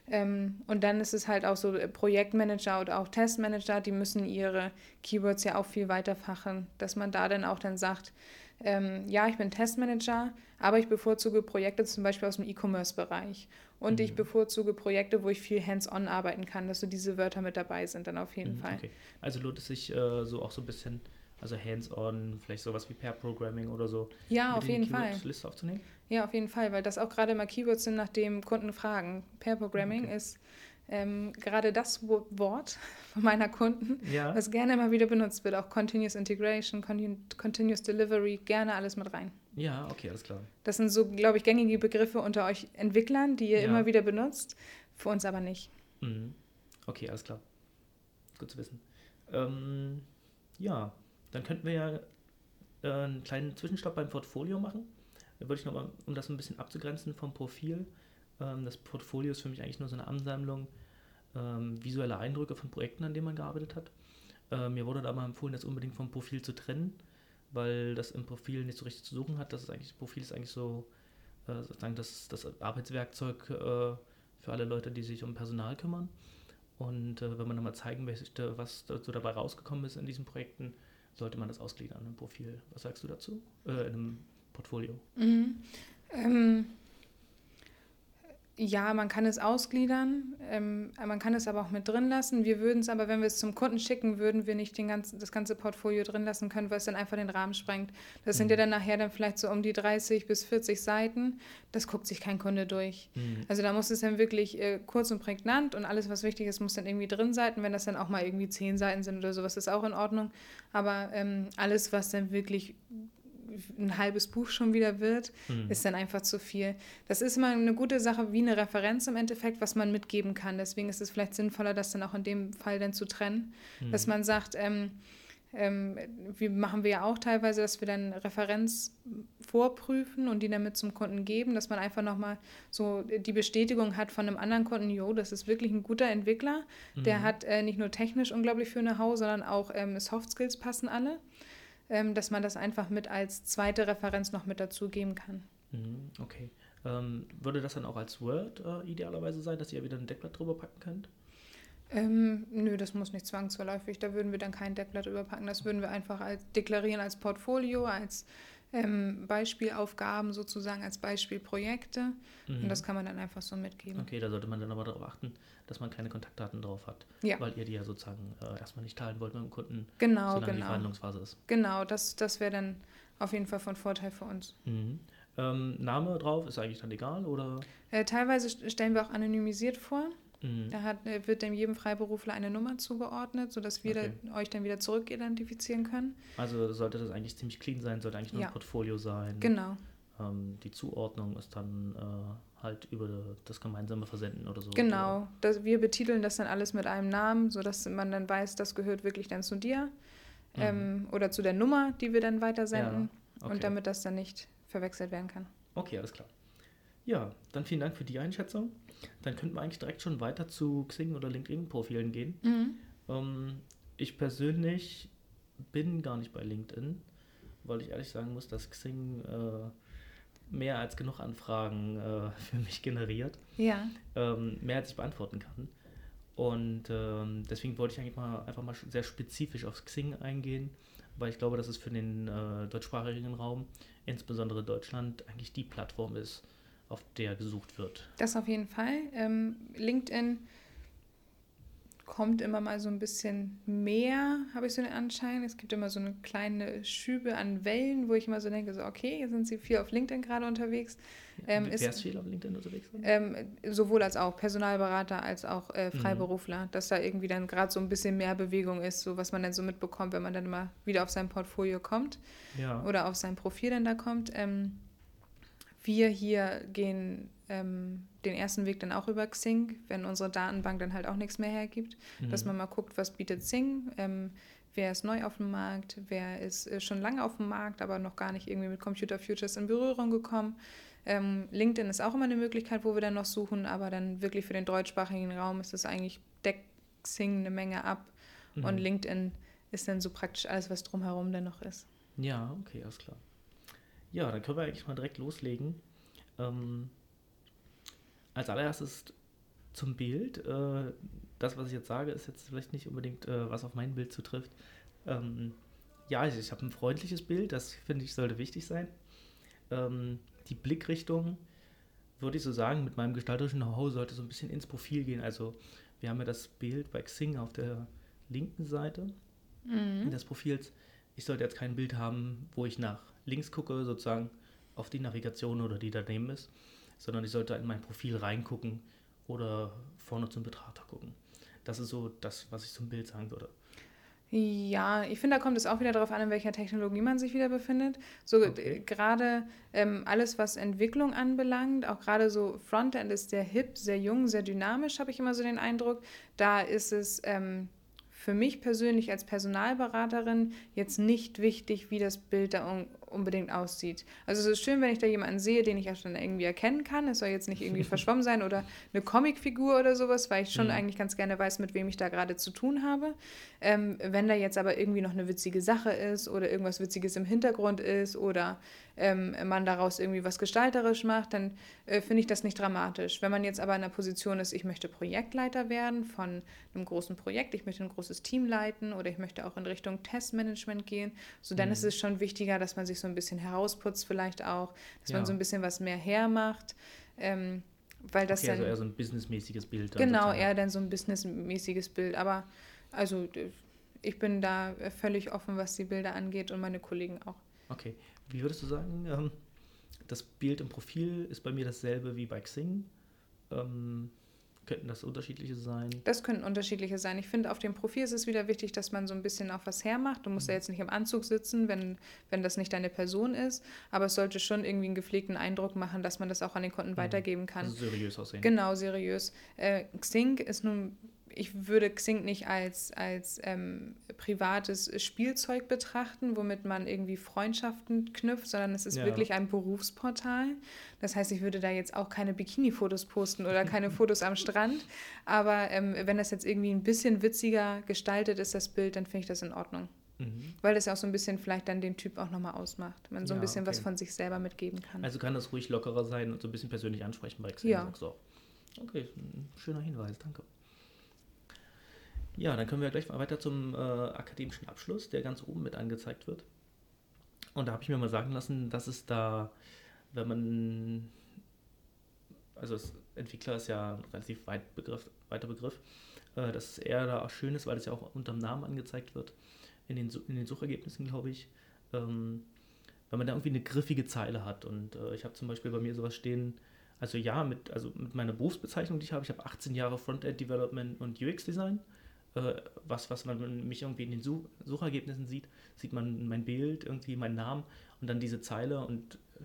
Ähm, und dann ist es halt auch so, äh, Projektmanager oder auch Testmanager, die müssen ihre Keywords ja auch viel weiterfachen, dass man da dann auch dann sagt, ähm, ja, ich bin Testmanager, aber ich bevorzuge Projekte zum Beispiel aus dem E-Commerce-Bereich. Und mhm. ich bevorzuge Projekte, wo ich viel hands-on arbeiten kann, dass so diese Wörter mit dabei sind, dann auf jeden mhm, Fall. Okay. Also lohnt es sich äh, so auch so ein bisschen, also hands-on, vielleicht sowas wie Pair-Programming oder so. Ja, auf jeden Fall. Liste aufzunehmen? Ja, auf jeden Fall, weil das auch gerade mal Keywords sind, nach dem Kunden fragen. Pair-Programming okay. ist ähm, gerade das Wo- Wort [LAUGHS] von meiner Kunden, Ja. was gerne immer wieder benutzt wird, auch Continuous Integration, Continu- Continuous Delivery, gerne alles mit rein. Ja, okay, alles klar. Das sind so, glaube ich, gängige Begriffe unter euch Entwicklern, die ihr Ja. immer wieder benutzt, für uns aber nicht. Mhm. Okay, alles klar. Gut zu wissen. Ähm, ja, dann könnten wir ja äh, einen kleinen Zwischenstopp beim Portfolio machen. Da würde ich nochmal, um das ein bisschen abzugrenzen vom Profil. Ähm, das Portfolio ist für mich eigentlich nur so eine Ansammlung ähm, visueller Eindrücke von Projekten, an denen man gearbeitet hat. Äh, mir wurde da mal empfohlen, das unbedingt vom Profil zu trennen, weil das im Profil nicht so richtig zu suchen hat. Das ist eigentlich, das Profil ist eigentlich so äh, sozusagen das, das Arbeitswerkzeug äh, für alle Leute, die sich um Personal kümmern. Und äh, wenn man dann mal zeigen möchte, was so dabei rausgekommen ist in diesen Projekten, sollte man das ausgliedern im Profil. Was sagst du dazu? Äh, in einem Portfolio. Mhm. Ähm, ja, man kann es ausgliedern, ähm, man kann es aber auch mit drin lassen. Wir würden es aber, wenn wir es zum Kunden schicken, würden wir nicht den ganzen, das ganze Portfolio drin lassen können, weil es dann einfach den Rahmen sprengt. Das sind ja dann nachher dann vielleicht so um die 30 bis 40 Seiten. Das guckt sich kein Kunde durch. Mhm. Also da muss es dann wirklich äh, kurz und prägnant und alles, was wichtig ist, muss dann irgendwie drin sein. Wenn das dann auch mal irgendwie 10 Seiten sind oder sowas, ist auch in Ordnung. Aber ähm, alles, was dann wirklich ein halbes Buch schon wieder wird, Mhm. ist dann einfach zu viel. Das ist immer eine gute Sache wie eine Referenz im Endeffekt, was man mitgeben kann. Deswegen ist es vielleicht sinnvoller, das dann auch in dem Fall dann zu trennen, Mhm. dass man sagt, ähm, ähm, wie machen wir ja auch teilweise, dass wir dann Referenz vorprüfen und die dann mit zum Kunden geben, dass man einfach nochmal so die Bestätigung hat von einem anderen Kunden, jo, das ist wirklich ein guter Entwickler, der Mhm. hat äh, nicht nur technisch unglaublich viel Know-how, sondern auch ähm, Soft Skills passen alle, ähm, dass man das einfach mit als zweite Referenz noch mit dazugeben kann. Mhm, Okay. Ähm, würde das dann auch als Word äh, idealerweise sein, dass ihr wieder ein Deckblatt drüber packen könnt? Ähm, nö, das muss nicht zwangsläufig. Da würden wir dann kein Deckblatt überpacken. Das würden wir einfach als deklarieren als Portfolio, als ähm, Beispielaufgaben sozusagen, als Beispielprojekte. Mhm. Und das kann man dann einfach so mitgeben. Okay, da sollte man dann aber darauf achten, dass man keine Kontaktdaten drauf hat, Ja. weil ihr die ja sozusagen äh, erstmal nicht teilen wollt mit dem Kunden, Genau, solange die genau. Verhandlungsphase ist. Genau, das, das wäre dann auf jeden Fall von Vorteil für uns. Mhm. Ähm, Name drauf ist eigentlich dann egal oder? Äh, teilweise st- stellen wir auch anonymisiert vor. Mhm. Da hat, äh, wird dem jedem Freiberufler eine Nummer zugeordnet, sodass wir Okay. da, euch dann wieder zurückidentifizieren können. Also sollte das eigentlich ziemlich clean sein, sollte eigentlich nur Ja. ein Portfolio sein. Genau, Ähm, die Zuordnung ist dann äh, halt über das gemeinsame Versenden oder so. genau. Das, wir betiteln das dann alles mit einem Namen, sodass man dann weiß, das gehört wirklich dann zu dir. Mhm. Ähm, oder zu der Nummer, die wir dann weitersenden. Ja, okay. Und damit das dann nicht verwechselt werden kann. Okay, alles klar. Ja, dann vielen Dank für die Einschätzung. Dann könnten wir eigentlich direkt schon weiter zu Xing oder LinkedIn-Profilen gehen. Ähm, ich persönlich bin gar nicht bei LinkedIn, weil ich ehrlich sagen muss, dass Xing äh, mehr als genug Anfragen äh, [LAUGHS] für mich generiert, Ja. ähm, mehr als ich beantworten kann. Und ähm, deswegen wollte ich eigentlich mal einfach mal sehr spezifisch auf Xing eingehen, weil ich glaube, dass es für den äh, deutschsprachigen Raum, insbesondere Deutschland, eigentlich die Plattform ist, auf der gesucht wird. Das auf jeden Fall. Ähm, LinkedIn kommt immer mal so ein bisschen mehr, habe ich so den Anschein. Es gibt immer so eine kleine Schübe an Wellen, wo ich immer so denke, so okay, jetzt sind sie viel auf LinkedIn gerade unterwegs. Ähm, Wer ist- viel auf LinkedIn unterwegs? Ähm, sowohl als auch Personalberater als auch äh, Mhm. Freiberufler, dass da irgendwie dann gerade so ein bisschen mehr Bewegung ist, so was man dann so mitbekommt, wenn man dann mal wieder auf sein Portfolio kommt Ja. oder auf sein Profil dann da kommt. Ähm, wir hier gehen ähm, den ersten Weg dann auch über Xing, wenn unsere Datenbank dann halt auch nichts mehr hergibt, dass Mhm. man mal guckt, was bietet Xing, ähm, wer ist neu auf dem Markt, wer ist äh, schon lange auf dem Markt, aber noch gar nicht irgendwie mit Computer Futures in Berührung gekommen. Ähm, LinkedIn ist auch immer eine Möglichkeit, wo wir dann noch suchen, aber dann wirklich für den deutschsprachigen Raum ist es eigentlich, deckt Xing eine Menge ab Mhm. und LinkedIn ist dann so praktisch alles, was drumherum dann noch ist. Ja, okay, alles klar. Ja, dann können wir eigentlich mal direkt loslegen. Ähm, als allererstes zum Bild. Äh, das, was ich jetzt sage, ist jetzt vielleicht nicht unbedingt, äh, was auf mein Bild zutrifft. Ähm, ja, ich, ich habe ein freundliches Bild, das finde ich sollte wichtig sein. Ähm, die Blickrichtung, würde ich so sagen, mit meinem gestalterischen Know-how sollte so ein bisschen ins Profil gehen. Also wir haben ja das Bild bei Xing auf der linken Seite Mhm. des Profils. Ich sollte jetzt kein Bild haben, wo ich nach links gucke, sozusagen auf die Navigation oder die daneben ist, sondern ich sollte in mein Profil reingucken oder vorne zum Betrachter gucken. Das ist so das, was ich zum Bild sagen würde. Ja, ich finde, da kommt es auch wieder darauf an, in welcher Technologie man sich wieder befindet. So okay. gerade ähm, alles, was Entwicklung anbelangt, auch gerade so Frontend ist sehr hip, sehr jung, sehr dynamisch, habe ich immer so den Eindruck. Da ist es ähm, für mich persönlich als Personalberaterin jetzt nicht wichtig, wie das Bild da unbedingt aussieht. Also es ist schön, wenn ich da jemanden sehe, den ich auch schon irgendwie erkennen kann. Es soll jetzt nicht irgendwie [LAUGHS] verschwommen sein oder eine Comicfigur oder sowas, weil ich schon mhm. eigentlich ganz gerne weiß, mit wem ich da gerade zu tun habe. Ähm, wenn da jetzt aber irgendwie noch eine witzige Sache ist oder irgendwas Witziges im Hintergrund ist oder ähm, man daraus irgendwie was gestalterisch macht, dann äh, finde ich das nicht dramatisch. Wenn man jetzt aber in der Position ist, ich möchte Projektleiter werden von einem großen Projekt, ich möchte ein großes Team leiten oder ich möchte auch in Richtung Testmanagement gehen, so dann mhm. ist es schon wichtiger, dass man sich so ein bisschen herausputzt vielleicht auch, dass ja. man so ein bisschen was mehr hermacht. Ähm, weil das okay, dann, also eher so ein businessmäßiges Bild. Dann genau, sozusagen. eher dann so ein businessmäßiges Bild. Aber also ich bin da völlig offen, was die Bilder angeht und meine Kollegen auch. Okay. Wie würdest du sagen, ähm, das Bild im Profil ist bei mir dasselbe wie bei Xing? Ähm, könnten das unterschiedliche sein? Das könnten unterschiedliche sein. Ich finde, auf dem Profil ist es wieder wichtig, dass man so ein bisschen auch was hermacht. Du musst mhm. ja jetzt nicht im Anzug sitzen, wenn, wenn das nicht deine Person ist. Aber es sollte schon irgendwie einen gepflegten Eindruck machen, dass man das auch an den Kunden mhm. weitergeben kann. Also seriös aussehen. Genau, seriös. Äh, Xing ist nun ich würde Xing nicht als, als ähm, privates Spielzeug betrachten, womit man irgendwie Freundschaften knüpft, sondern es ist ja. wirklich ein Berufsportal. Das heißt, ich würde da jetzt auch keine Bikini-Fotos posten oder keine Fotos am Strand. Aber ähm, wenn das jetzt irgendwie ein bisschen witziger gestaltet ist, das Bild, dann finde ich das in Ordnung. Mhm. Weil das ja auch so ein bisschen vielleicht dann den Typ auch nochmal ausmacht. Man so ein bisschen okay. was von sich selber mitgeben kann. Also kann das ruhig lockerer sein und so ein bisschen persönlich ansprechen bei Xing. Ja. So. Okay, ein schöner Hinweis, danke. Ja, dann können wir gleich weiter zum äh, akademischen Abschluss, der ganz oben mit angezeigt wird. Und da habe ich mir mal sagen lassen, dass es da, wenn man, also Entwickler ist ja ein relativ weit Begriff, weiter Begriff, äh, dass es eher da auch schön ist, weil es ja auch unter dem Namen angezeigt wird, in den, in den Suchergebnissen, glaube ich. Ähm, wenn man da irgendwie eine griffige Zeile hat. Und äh, ich habe zum Beispiel bei mir sowas stehen, also ja, mit, also mit meiner Berufsbezeichnung, die ich habe, ich habe 18 Jahre Frontend Development und UX Design äh, was, was man mich irgendwie in den Such Suchergebnissen sieht, sieht man mein Bild, irgendwie meinen Namen und dann diese Zeile und äh,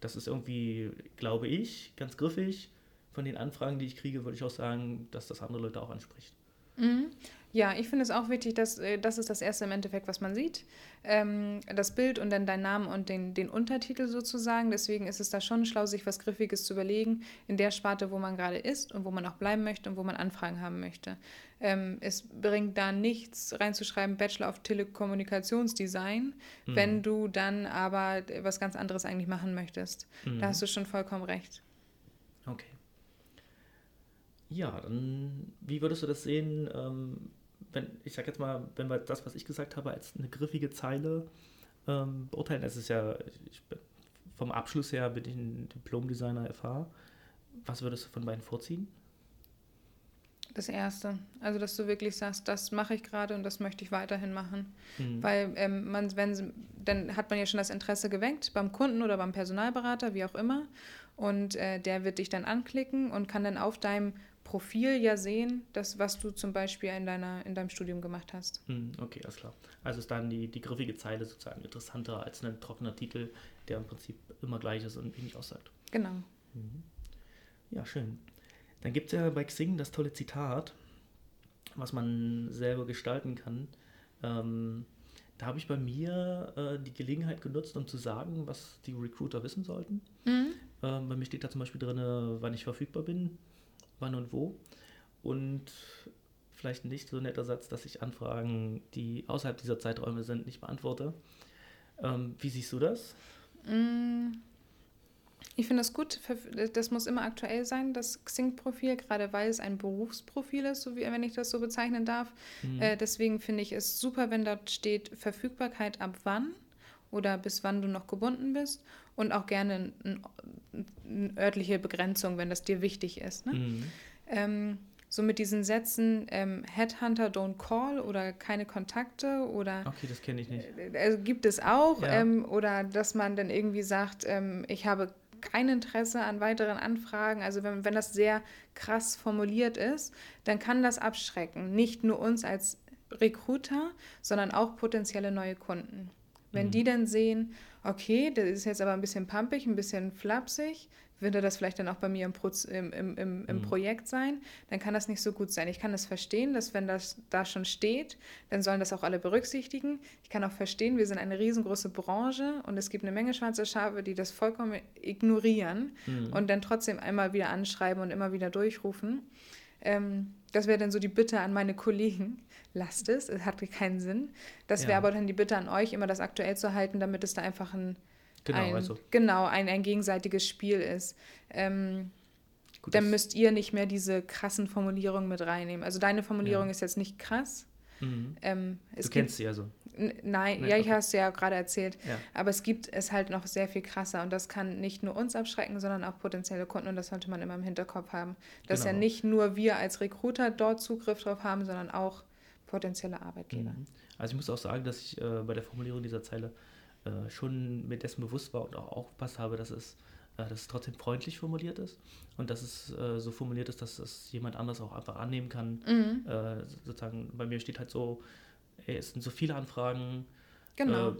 das ist irgendwie, glaube ich, ganz griffig. Von den Anfragen, die ich kriege, würde ich auch sagen, dass das andere Leute auch anspricht. Mhm. Ja, ich finde es auch wichtig, dass äh, das ist das erste im Endeffekt, was man sieht. Ähm, das Bild und dann dein Name und den, den Untertitel sozusagen. Deswegen ist es da schon schlau, sich was Griffiges zu überlegen in der Sparte, wo man gerade ist und wo man auch bleiben möchte und wo man Anfragen haben möchte. Ähm, es bringt da nichts reinzuschreiben, Bachelor of Telekommunikationsdesign, mhm. wenn du dann aber was ganz anderes eigentlich machen möchtest. Mhm. Da hast du schon vollkommen recht. Ja, dann, wie würdest du das sehen, ähm, wenn, ich sag jetzt mal, wenn wir das, was ich gesagt habe, als eine griffige Zeile ähm, beurteilen, das ist ja, ich, vom Abschluss her bin ich ein Diplom-Designer FH. Was würdest du von beiden vorziehen? Das Erste. Also, dass du wirklich sagst, das mache ich gerade und das möchte ich weiterhin machen. Mhm. Weil ähm, man, wenn, dann hat man ja schon das Interesse geweckt beim Kunden oder beim Personalberater, wie auch immer. Und äh, der wird dich dann anklicken und kann dann auf deinem Profil ja sehen, das, was du zum Beispiel in, deiner, in deinem Studium gemacht hast. Hm, okay, alles klar. Also ist dann die, die griffige Zeile sozusagen interessanter als ein trockener Titel, der im Prinzip immer gleich ist und wenig aussagt. Genau. Mhm. Ja, schön. Dann gibt es ja bei Xing das tolle Zitat, was man selber gestalten kann. Ähm, da habe ich bei mir äh, die Gelegenheit genutzt, um zu sagen, was die Recruiter wissen sollten. Mhm. Ähm, bei mir steht da zum Beispiel drin, wann ich verfügbar bin, wann und wo. Und vielleicht nicht so ein netter Satz, dass ich Anfragen, die außerhalb dieser Zeiträume sind, nicht beantworte. Ähm, wie siehst du das? Mm, ich finde das gut. Das muss immer aktuell sein, das Xing-Profil, gerade weil es ein Berufsprofil ist, so wie wenn ich das so bezeichnen darf. Mhm. Äh, deswegen finde ich es super, wenn dort steht Verfügbarkeit ab wann oder bis wann du noch gebunden bist und auch gerne eine örtliche Begrenzung, wenn das dir wichtig ist. Ne? Mhm. Ähm, so mit diesen Sätzen ähm, Headhunter don't call oder keine Kontakte oder. Okay, das kenne ich nicht. Äh, also gibt es auch. Ja. Ähm, oder dass man dann irgendwie sagt, ähm, ich habe kein Interesse an weiteren Anfragen. Also wenn, wenn das sehr krass formuliert ist, dann kann das abschrecken. Nicht nur uns als Recruiter, sondern auch potenzielle neue Kunden. Wenn mhm. die dann sehen, okay, das ist jetzt aber ein bisschen pumpig, ein bisschen flapsig, würde das vielleicht dann auch bei mir im, Pro im, im, im, im mhm. Projekt sein, dann kann das nicht so gut sein. Ich kann das verstehen, dass wenn das da schon steht, dann sollen das auch alle berücksichtigen. Ich kann auch verstehen, wir sind eine riesengroße Branche und es gibt eine Menge schwarze Schafe, die das vollkommen ignorieren mhm. und dann trotzdem einmal wieder anschreiben und immer wieder durchrufen. Ähm, das wäre dann so die Bitte an meine Kollegen, lasst es, es hat keinen Sinn. Das wäre ja. aber dann die Bitte an euch, immer das aktuell zu halten, damit es da einfach ein Genau, ein, also. genau ein, ein gegenseitiges Spiel ist. Ähm, Gut, dann müsst ihr nicht mehr diese krassen Formulierungen mit reinnehmen. Also deine Formulierung ja. ist jetzt nicht krass. Mhm. Ähm, du kennst sie also. Nein, ja, ich habe es ja gerade erzählt. Ja. Aber es gibt es halt noch sehr viel krasser und das kann nicht nur uns abschrecken, sondern auch potenzielle Kunden und das sollte man immer im Hinterkopf haben. Dass genau. ja nicht nur wir als Recruiter dort Zugriff drauf haben, sondern auch potenzielle Arbeitgeber. Mhm. Also ich muss auch sagen, dass ich äh, bei der Formulierung dieser Zeile äh, schon mir dessen bewusst war und auch aufgepasst habe, dass es, äh, dass es trotzdem freundlich formuliert ist und dass es äh, so formuliert ist, dass es jemand anders auch einfach annehmen kann. Mhm. Äh, sozusagen, bei mir steht halt so, ey, es sind so viele Anfragen. Genau. Äh,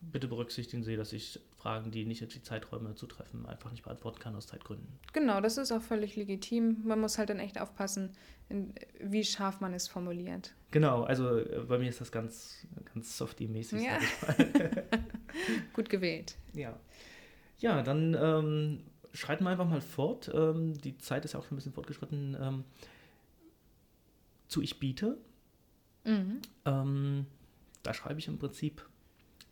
bitte berücksichtigen Sie, dass ich Fragen, die nicht auf die Zeiträume zutreffen, einfach nicht beantworten kann aus Zeitgründen. Genau, das ist auch völlig legitim. Man muss halt dann echt aufpassen, wie scharf man es formuliert. Genau, also äh, bei mir ist das ganz, ganz softy-mäßig, ja. [LAUGHS] Gut gewählt. Ja. Ja, dann ähm, schreiten wir einfach mal fort. Ähm, die Zeit ist ja auch schon ein bisschen fortgeschritten. Ähm, zu Ich biete. Mhm. Ähm, da schreibe ich im Prinzip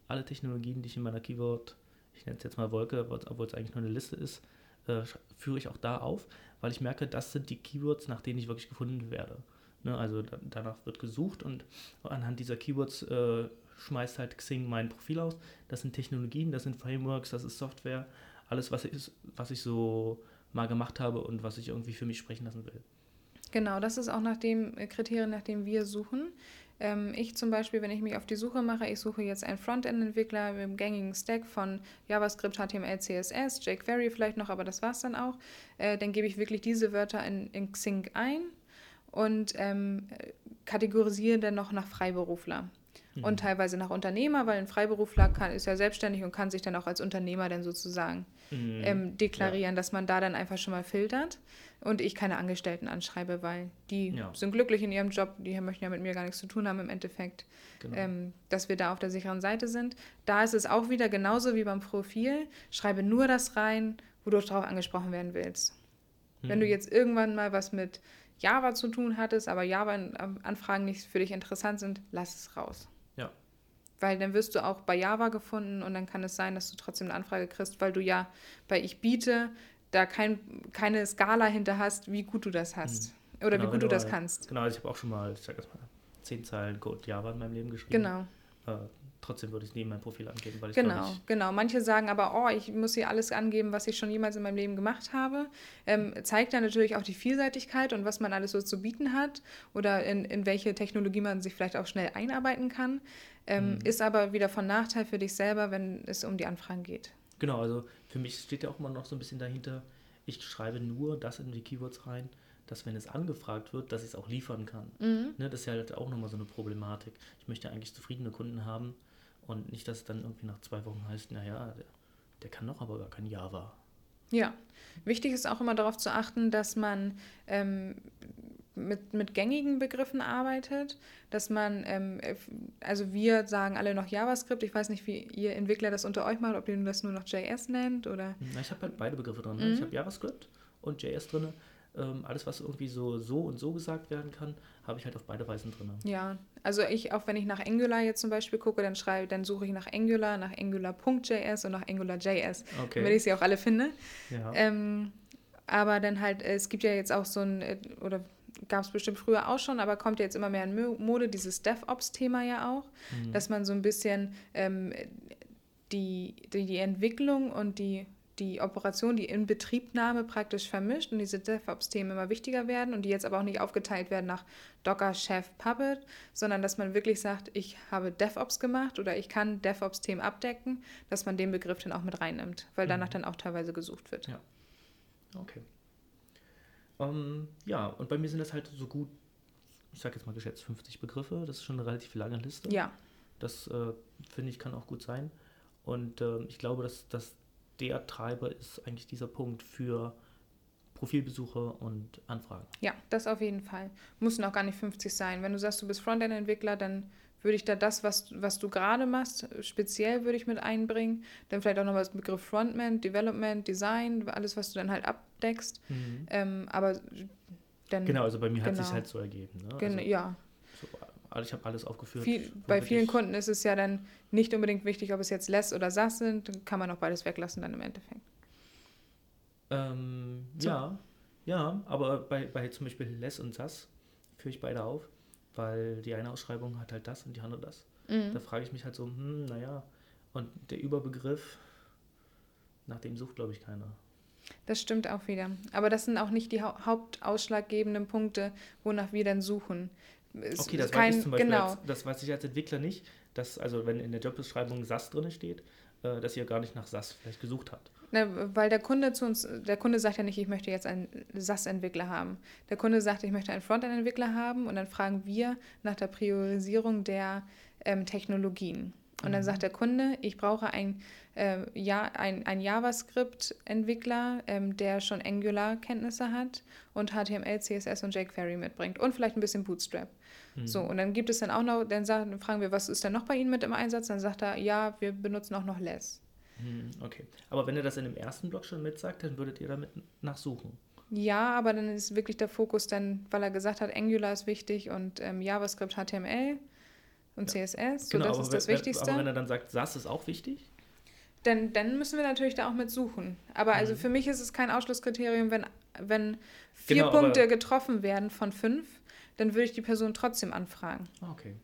alle Technologien, die ich in meiner Keyword ich nenne es jetzt mal Wolke, obwohl es eigentlich nur eine Liste ist, äh, führe ich auch da auf, weil ich merke, das sind die Keywords, nach denen ich wirklich gefunden werde. Ne, also da, danach wird gesucht und anhand dieser Keywords äh, schmeißt halt Xing mein Profil aus. Das sind Technologien, das sind Frameworks, das ist Software, alles, was ich, was ich so mal gemacht habe und was ich irgendwie für mich sprechen lassen will. Genau, das ist auch nach dem äh, Kriterien, nach dem wir suchen. Ähm, ich zum Beispiel, wenn ich mich auf die Suche mache, ich suche jetzt einen Frontend-Entwickler mit dem gängigen Stack von JavaScript, HTML, CSS, jQuery vielleicht noch, aber das war es dann auch. Äh, dann gebe ich wirklich diese Wörter in, in Xing ein und ähm, kategorisiere dann noch nach Freiberufler. Mhm. Und teilweise nach Unternehmer, weil ein Freiberufler kann, ist ja selbstständig und kann sich dann auch als Unternehmer dann sozusagen mhm. ähm, deklarieren, ja. dass man da dann einfach schon mal filtert und ich keine Angestellten anschreibe, weil die ja. sind glücklich in ihrem Job, die möchten ja mit mir gar nichts zu tun haben im Endeffekt, genau. ähm, dass wir da auf der sicheren Seite sind. Da ist es auch wieder genauso wie beim Profil, schreibe nur das rein, wo du darauf angesprochen werden willst. Mhm. Wenn du mhm. jetzt irgendwann mal was mit Java zu tun hattest, aber Java-Anfragen nicht für dich interessant sind, lass es raus. Weil dann wirst du auch bei Java gefunden und dann kann es sein, dass du trotzdem eine Anfrage kriegst, weil du ja bei Ich biete da kein, keine Skala hinter hast, wie gut du das hast. Mhm. Oder genau, wie gut du das kannst. Genau, also ich habe auch schon mal, ich sag erstmal, zehn Zeilen Code Java in meinem Leben geschrieben. Genau. Äh, trotzdem würde ich es neben mein Profil angeben, weil ich Genau, genau. Manche sagen aber, oh, ich muss hier alles angeben, was ich schon jemals in meinem Leben gemacht habe. Ähm, zeigt dann natürlich auch die Vielseitigkeit und was man alles so zu bieten hat oder in, in welche Technologie man sich vielleicht auch schnell einarbeiten kann. Ähm, mhm. Ist aber wieder von Nachteil für dich selber, wenn es um die Anfragen geht. Genau, also für mich steht ja auch immer noch so ein bisschen dahinter, ich schreibe nur das in die Keywords rein, dass wenn es angefragt wird, dass ich es auch liefern kann. Mhm. Ne, das ist ja halt auch nochmal so eine Problematik. Ich möchte eigentlich zufriedene Kunden haben und nicht, dass es dann irgendwie nach zwei Wochen heißt, naja, der, der kann doch aber gar kein Java. Ja, wichtig ist auch immer darauf zu achten, dass man ähm, mit, mit gängigen Begriffen arbeitet, dass man, ähm, also wir sagen alle noch JavaScript, ich weiß nicht, wie ihr Entwickler das unter euch macht, ob ihr das nur noch JS nennt oder... Na, ich habe halt beide Begriffe drin. Ne? Mhm. Ich habe JavaScript und JS drin. Ähm, alles, was irgendwie so, so und so gesagt werden kann, habe ich halt auf beide Weisen drin. Ja, also ich, auch wenn ich nach Angular jetzt zum Beispiel gucke, dann schreibe, dann suche ich nach Angular, nach Angular.js und nach AngularJS, okay. damit ich sie auch alle finde. Ja. Ähm, aber dann halt, es gibt ja jetzt auch so ein, äh, oder gab es bestimmt früher auch schon, aber kommt jetzt immer mehr in Mode, dieses DevOps-Thema ja auch, mhm. dass man so ein bisschen ähm, die, die, die Entwicklung und die die Operation, die Inbetriebnahme praktisch vermischt und diese DevOps-Themen immer wichtiger werden und die jetzt aber auch nicht aufgeteilt werden nach Docker, Chef, Puppet, sondern dass man wirklich sagt, ich habe DevOps gemacht oder ich kann DevOps-Themen abdecken, dass man den Begriff dann auch mit reinnimmt, weil danach mhm. dann auch teilweise gesucht wird. Ja. Okay. Um, ähm, ja, und bei mir sind das halt so gut, ich sage jetzt mal geschätzt 50 Begriffe, das ist schon eine relativ lange Liste. Ja. Das äh, finde ich kann auch gut sein. Und äh, ich glaube, dass, dass der Treiber ist eigentlich dieser Punkt für Profilbesuche und Anfragen. Ja, das auf jeden Fall. Müssen auch gar nicht 50 sein. Wenn du sagst, du bist Frontend-Entwickler, dann würde ich da das, was, was du gerade machst, speziell würde ich mit einbringen. Dann vielleicht auch noch das Begriff Frontman, Development, Design, alles, was du dann halt abdeckst. Mhm. Ähm, aber dann. Genau, also bei mir genau. hat sich halt so ergeben. Ne? Gen also, ja. So, ich habe alles aufgeführt. Viel, bei vielen Kunden ist es ja dann nicht unbedingt wichtig, ob es jetzt Less oder SAS sind. Dann kann man auch beides weglassen dann im Endeffekt. Ähm, so. Ja, ja, aber bei, bei zum Beispiel Less und SAS führe ich beide auf, weil die eine Ausschreibung hat halt das und die andere das. Mhm. Da frage ich mich halt so, hm, naja, und der Überbegriff, nach dem sucht, glaube ich, keiner. Das stimmt auch wieder. Aber das sind auch nicht die hau hauptausschlaggebenden Punkte, wonach wir dann suchen. Okay, das kein, weiß ich zum Beispiel genau. als, das weiß ich als Entwickler nicht, dass, also wenn in der Jobbeschreibung SAS drin steht, äh, dass ihr gar nicht nach SAS vielleicht gesucht habt. Ne, weil der Kunde zu uns, der Kunde sagt ja nicht, ich möchte jetzt einen SAS-Entwickler haben. Der Kunde sagt, ich möchte einen Frontend-Entwickler haben und dann fragen wir nach der Priorisierung der ähm, Technologien. Und dann sagt der Kunde, ich brauche ein, äh, ja, ein, ein JavaScript-Entwickler, ähm, der schon Angular-Kenntnisse hat und HTML, CSS und jQuery mitbringt und vielleicht ein bisschen Bootstrap. Mhm. So, und dann gibt es dann auch noch, dann sagen, fragen wir, was ist denn noch bei Ihnen mit im Einsatz? Dann sagt er, ja, wir benutzen auch noch Less. Mhm, okay. Aber wenn er das in dem ersten Block schon mitsagt, dann würdet ihr damit nachsuchen. Ja, aber dann ist wirklich der Fokus dann, weil er gesagt hat, Angular ist wichtig und ähm, JavaScript, HTML und. CSS. So, genau, das ist das wenn, Wichtigste. Aber wenn er dann sagt, SAS ist auch wichtig? Dann, dann müssen wir natürlich da auch mit suchen. Aber also mhm. also für mich ist es kein Ausschlusskriterium, wenn, wenn vier genau, Punkte getroffen werden von fünf, dann würde ich die Person trotzdem anfragen. Ah, okay.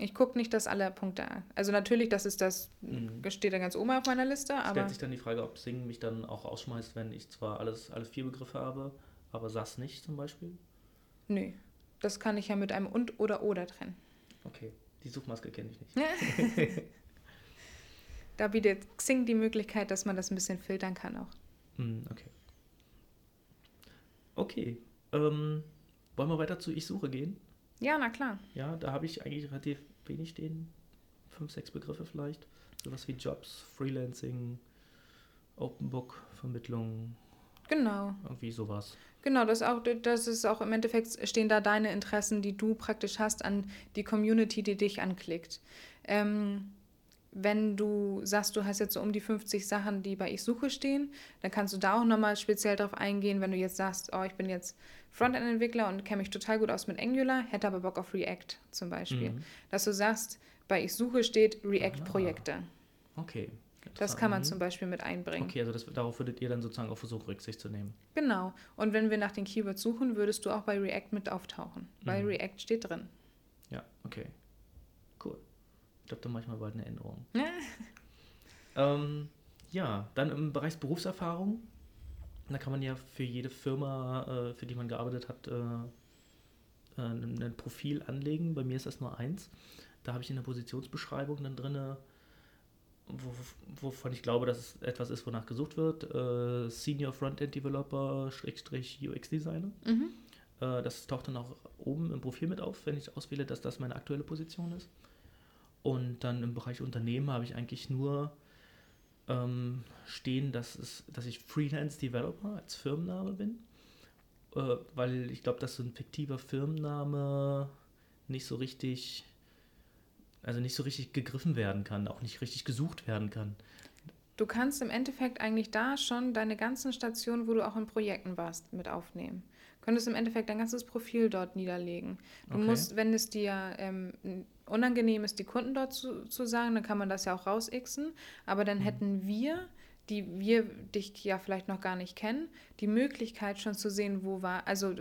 Ich gucke nicht, dass alle Punkte. Also natürlich, das ist das, mhm. steht dann ganz oben auf meiner Liste. Aber Stellt sich dann die Frage, ob Sing mich dann auch ausschmeißt, wenn ich zwar alles, alle vier Begriffe habe, aber SAS nicht zum Beispiel? Nö. Das kann ich ja mit einem und oder oder trennen. Okay, die Suchmaske kenne ich nicht. [LAUGHS] da bietet Xing die Möglichkeit, dass man das ein bisschen filtern kann auch. Mm, okay. Okay. Ähm, wollen wir weiter zu Ich suche gehen? Ja, na klar. Ja, da habe ich eigentlich relativ wenig stehen. Fünf, sechs Begriffe vielleicht. Sowas wie Jobs, Freelancing, Open Book, Vermittlung. Genau. Irgendwie sowas. Genau, das, auch, das ist auch im Endeffekt stehen da deine Interessen, die du praktisch hast, an die Community, die dich anklickt. Ähm, wenn du sagst, du hast jetzt so um die 50 Sachen, die bei Ich Suche stehen, dann kannst du da auch nochmal speziell drauf eingehen, wenn du jetzt sagst, oh, ich bin jetzt Frontend-Entwickler und kenne mich total gut aus mit Angular, hätte aber Bock auf React zum Beispiel. Mhm. Dass du sagst, bei Ich Suche steht React-Projekte. Ah, okay. Das kann man zum Beispiel mit einbringen. Okay, also das, darauf würdet ihr dann sozusagen auch versuchen, Rücksicht zu nehmen. Genau. Und wenn wir nach den Keywords suchen, würdest du auch bei React mit auftauchen, weil mhm. React steht drin. Ja, okay. Cool. Ich glaube, da mache ich mal bald eine Änderung. [LAUGHS] ähm, ja, dann im Bereich Berufserfahrung. Da kann man ja für jede Firma, äh, für die man gearbeitet hat, äh, äh ein Profil anlegen. Bei mir ist das nur eins. Da habe ich in der Positionsbeschreibung dann drin wovon ich glaube, dass es etwas ist, wonach gesucht wird. Äh, Senior Frontend Developer, Schrägstrich UX Designer. Mhm. Äh, das taucht dann auch oben im Profil mit auf, wenn ich auswähle, dass das meine aktuelle Position ist. Und dann im Bereich Unternehmen habe ich eigentlich nur ähm, stehen, dass, es, dass ich Freelance Developer als Firmenname bin. Äh, weil ich glaube, dass so ein fiktiver Firmenname nicht so richtig also nicht so richtig gegriffen werden kann, auch nicht richtig gesucht werden kann. Du kannst im Endeffekt eigentlich da schon deine ganzen Stationen, wo du auch in Projekten warst, mit aufnehmen. Du könntest im Endeffekt dein ganzes Profil dort niederlegen. Du okay. musst, wenn es dir ähm, unangenehm ist, die Kunden dort zu, zu sagen, dann kann man das ja auch rausixen. Aber dann mhm. hätten wir die wir dich ja vielleicht noch gar nicht kennen, die Möglichkeit schon zu sehen, wo war, also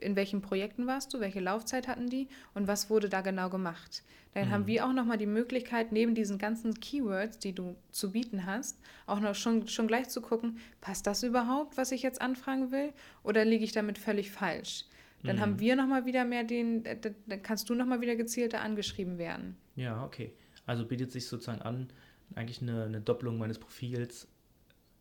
in welchen Projekten warst du, welche Laufzeit hatten die und was wurde da genau gemacht. Dann mhm. haben wir auch nochmal die Möglichkeit, neben diesen ganzen Keywords, die du zu bieten hast, auch noch schon, schon gleich zu gucken, passt das überhaupt, was ich jetzt anfragen will, oder liege ich damit völlig falsch? Dann mhm. haben wir nochmal wieder mehr den, dann kannst du nochmal wieder gezielter angeschrieben werden. Ja, okay. Also bietet sich sozusagen an, eigentlich eine, eine Doppelung meines Profils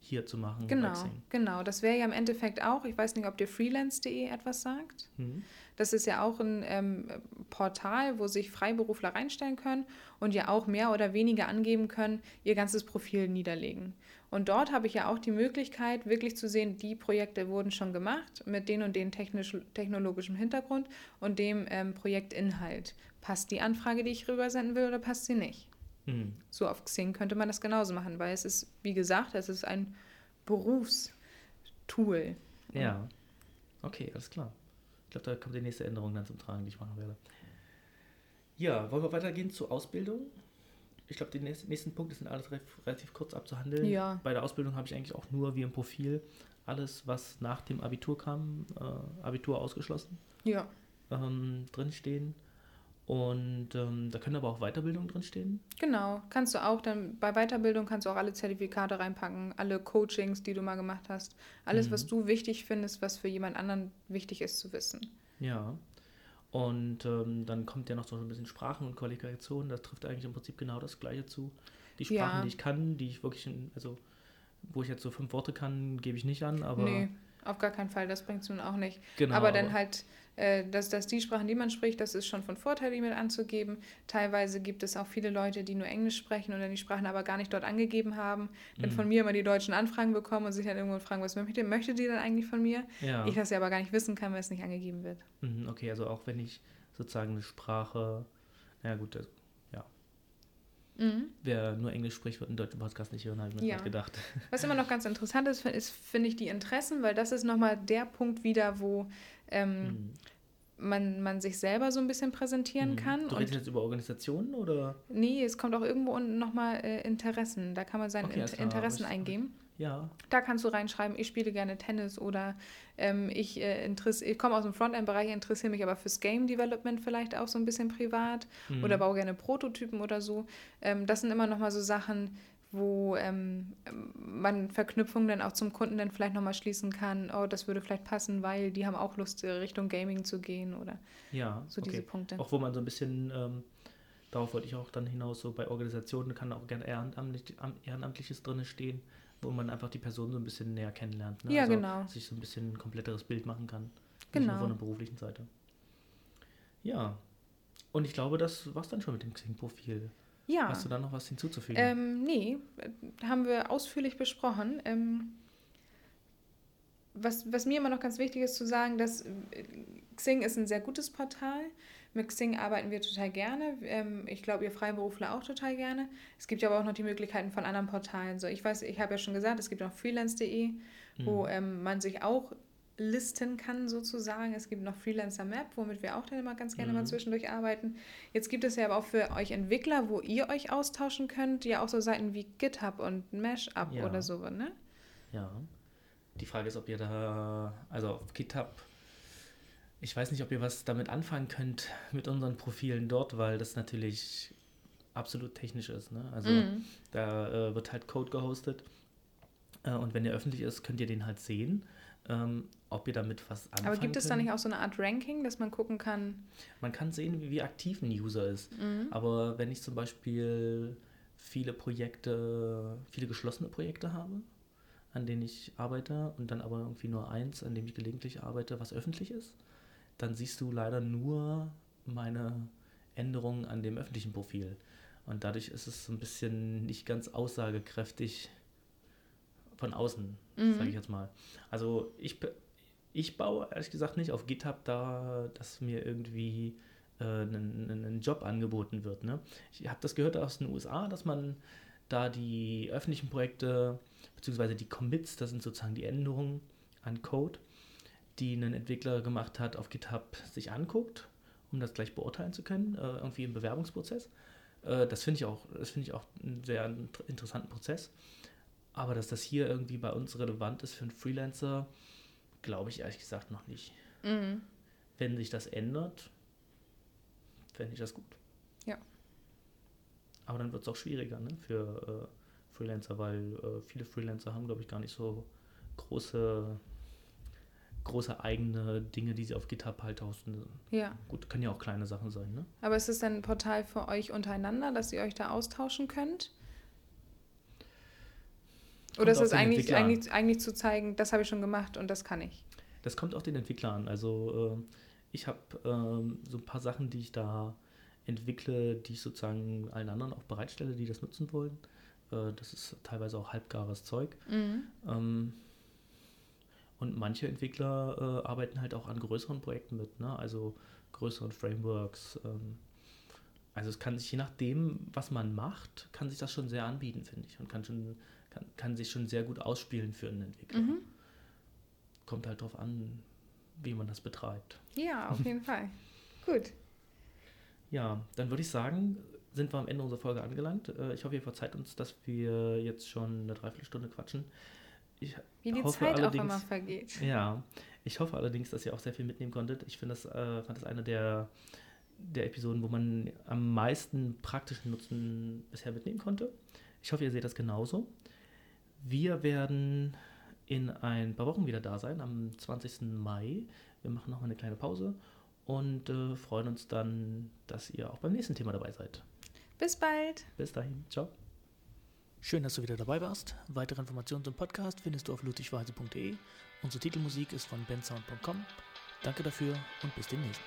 hier zu machen. Genau, genau. Das wäre ja im Endeffekt auch, ich weiß nicht, ob dir freelance.de etwas sagt. Mhm. Das ist ja auch ein ähm, Portal, wo sich Freiberufler reinstellen können und ja auch mehr oder weniger angeben können, ihr ganzes Profil niederlegen. Und dort habe ich ja auch die Möglichkeit, wirklich zu sehen, die Projekte wurden schon gemacht mit den und den technisch, technologischen Hintergrund und dem ähm, Projektinhalt. Passt die Anfrage, die ich rübersenden will, oder passt sie nicht? Mhm. So auf Xing könnte man das genauso machen, weil es ist, wie gesagt, es ist ein Berufstool. Ja. Okay, alles klar. Ich glaube, da kommt die nächste Änderung dann zum Tragen, die ich machen werde. Ja, wollen wir weitergehen zur Ausbildung? Ich glaube, die nächsten, nächsten Punkte sind alles relativ kurz abzuhandeln. Ja. Bei der Ausbildung habe ich eigentlich auch nur wie im Profil alles, was nach dem Abitur kam, äh, Abitur ausgeschlossen, ja. ähm, drinstehen. Und ähm, da können aber auch Weiterbildungen drinstehen. Genau, kannst du auch. Dann bei Weiterbildung kannst du auch alle Zertifikate reinpacken, alle Coachings, die du mal gemacht hast. Alles, mhm. was du wichtig findest, was für jemand anderen wichtig ist zu wissen. Ja. Und ähm, dann kommt ja noch so ein bisschen Sprachen und Qualifikation. Das trifft eigentlich im Prinzip genau das Gleiche zu. Die Sprachen, ja. die ich kann, die ich wirklich, in, also wo ich jetzt so fünf Worte kann, gebe ich nicht an, aber. Nee, auf gar keinen Fall, das bringt es nun auch nicht. Genau, aber dann halt dass, dass die Sprachen, die man spricht, das ist schon von Vorteil, die mit anzugeben. Teilweise gibt es auch viele Leute, die nur Englisch sprechen und dann die Sprachen aber gar nicht dort angegeben haben. Dann mhm. von mir immer die deutschen Anfragen bekommen und sich dann irgendwo fragen, was möchte, möchte die dann eigentlich von mir? Ja. Ich das ja aber gar nicht wissen kann, weil es nicht angegeben wird. Mhm, okay, also auch wenn ich sozusagen eine Sprache, na gut, das. Mhm. Wer nur Englisch spricht, wird einen deutschen Podcast nicht hören, habe ich mir ja. gedacht. [LAUGHS] Was immer noch ganz interessant ist, ist finde ich die Interessen, weil das ist nochmal der Punkt wieder, wo ähm, mhm. man, man sich selber so ein bisschen präsentieren mhm. kann. Du redest jetzt über Organisationen oder? Nee, es kommt auch irgendwo unten nochmal äh, Interessen. Da kann man seine okay, Inter Interessen eingeben. Ja. Da kannst du reinschreiben, ich spiele gerne Tennis oder ähm, ich, äh, ich komme aus dem Frontend-Bereich, interessiere mich aber fürs Game Development vielleicht auch so ein bisschen privat mhm. oder baue gerne Prototypen oder so. Ähm, das sind immer nochmal so Sachen, wo ähm, man Verknüpfungen dann auch zum Kunden dann vielleicht nochmal schließen kann, oh, das würde vielleicht passen, weil die haben auch Lust, äh, Richtung Gaming zu gehen oder ja, so okay. diese Punkte. Auch wo man so ein bisschen, ähm, darauf wollte ich auch dann hinaus, so bei Organisationen kann auch gerne Ehrenamtlich, Ehrenamtliches drin stehen, wo man einfach die Person so ein bisschen näher kennenlernt. Ne? Ja, also genau. Sich so ein bisschen ein kompletteres Bild machen kann. Genau. Nicht nur von der beruflichen Seite. Ja. Und ich glaube, das war es dann schon mit dem Xing-Profil. Ja. Hast du da noch was hinzuzufügen? Ähm, nee, haben wir ausführlich besprochen. Ähm, was, was mir immer noch ganz wichtig ist zu sagen, dass äh, Xing ist ein sehr gutes Portal. Mit Xing arbeiten wir total gerne. Ähm, ich glaube, ihr Freiberufler auch total gerne. Es gibt ja aber auch noch die Möglichkeiten von anderen Portalen. So, ich weiß, ich habe ja schon gesagt, es gibt auch freelance.de, mhm. wo ähm, man sich auch listen kann sozusagen. Es gibt noch Freelancer Map, womit wir auch dann immer ganz gerne mhm. mal zwischendurch arbeiten. Jetzt gibt es ja aber auch für euch Entwickler, wo ihr euch austauschen könnt, ja auch so Seiten wie GitHub und Mashup ja. oder so, ne? Ja. Die Frage ist, ob ihr da, also auf GitHub, ich weiß nicht, ob ihr was damit anfangen könnt mit unseren Profilen dort, weil das natürlich absolut technisch ist. Ne? Also mhm. da äh, wird halt Code gehostet äh, und wenn der öffentlich ist, könnt ihr den halt sehen ähm, ob ihr damit was anfangen Aber gibt es da nicht auch so eine Art Ranking, dass man gucken kann? Man kann sehen, wie, wie aktiv ein User ist. Mhm. Aber wenn ich zum Beispiel viele Projekte, viele geschlossene Projekte habe, an denen ich arbeite und dann aber irgendwie nur eins, an dem ich gelegentlich arbeite, was öffentlich ist, dann siehst du leider nur meine Änderungen an dem öffentlichen Profil. Und dadurch ist es so ein bisschen nicht ganz aussagekräftig, von außen, mhm. sage ich jetzt mal. Also ich, ich baue ehrlich gesagt nicht auf GitHub da, dass mir irgendwie äh, ein, ein Job angeboten wird. Ne? Ich habe das gehört aus den USA, dass man da die öffentlichen Projekte, beziehungsweise die Commits, das sind sozusagen die Änderungen an Code, die ein Entwickler gemacht hat, auf GitHub sich anguckt, um das gleich beurteilen zu können, äh, irgendwie im Bewerbungsprozess. Äh, das finde ich, auch, ich auch einen sehr interessanten Prozess. Aber dass das hier irgendwie bei uns relevant ist für einen Freelancer, glaube ich ehrlich gesagt noch nicht. Mhm. Wenn sich das ändert, fände ich das gut. Ja. Aber dann wird es auch schwieriger ne, für äh, Freelancer, weil äh, viele Freelancer haben, glaube ich, gar nicht so große, große eigene Dinge, die sie auf GitHub halt hosten. Ja. Gut, können ja auch kleine Sachen sein, ne? Aber ist es dann ein Portal für euch untereinander, dass ihr euch da austauschen könnt? Oder ist es eigentlich, eigentlich, eigentlich zu zeigen, das habe ich schon gemacht und das kann ich? Das kommt auch den Entwickler an. Also äh, ich habe ähm, so ein paar Sachen, die ich da entwickle, die ich sozusagen allen anderen auch bereitstelle, die das nutzen wollen. Äh, das ist teilweise auch halbgares Zeug. Mhm. Ähm, und manche Entwickler äh, arbeiten halt auch an größeren Projekten mit, ne? also größeren Frameworks. Ähm, also es kann sich, je nachdem, was man macht, kann sich das schon sehr anbieten, finde ich. Und kann, schon, kann, kann sich schon sehr gut ausspielen für einen Entwickler. Mhm. Kommt halt drauf an, wie man das betreibt. Ja, auf jeden [LAUGHS] Fall. Gut. Ja, dann würde ich sagen, sind wir am Ende unserer Folge angelangt. Äh, Ich hoffe, ihr verzeiht uns, dass wir jetzt schon eine Dreiviertelstunde quatschen. Ich Wie die hoffe Zeit auch immer vergeht. Ja, ich hoffe allerdings, dass ihr auch sehr viel mitnehmen konntet. Ich finde das, äh, fand das eine der, der Episoden, wo man am meisten praktischen Nutzen bisher mitnehmen konnte. Ich hoffe, ihr seht das genauso. Wir werden in ein paar Wochen wieder da sein, am 20. Mai. Wir machen nochmal eine kleine Pause und äh, freuen uns dann, dass ihr auch beim nächsten Thema dabei seid. Bis bald. Bis dahin, ciao. Schön, dass du wieder dabei warst. Weitere Informationen zum Podcast findest du auf ludwigweise.de. Unsere Titelmusik ist von bensound.com. Danke dafür und bis demnächst.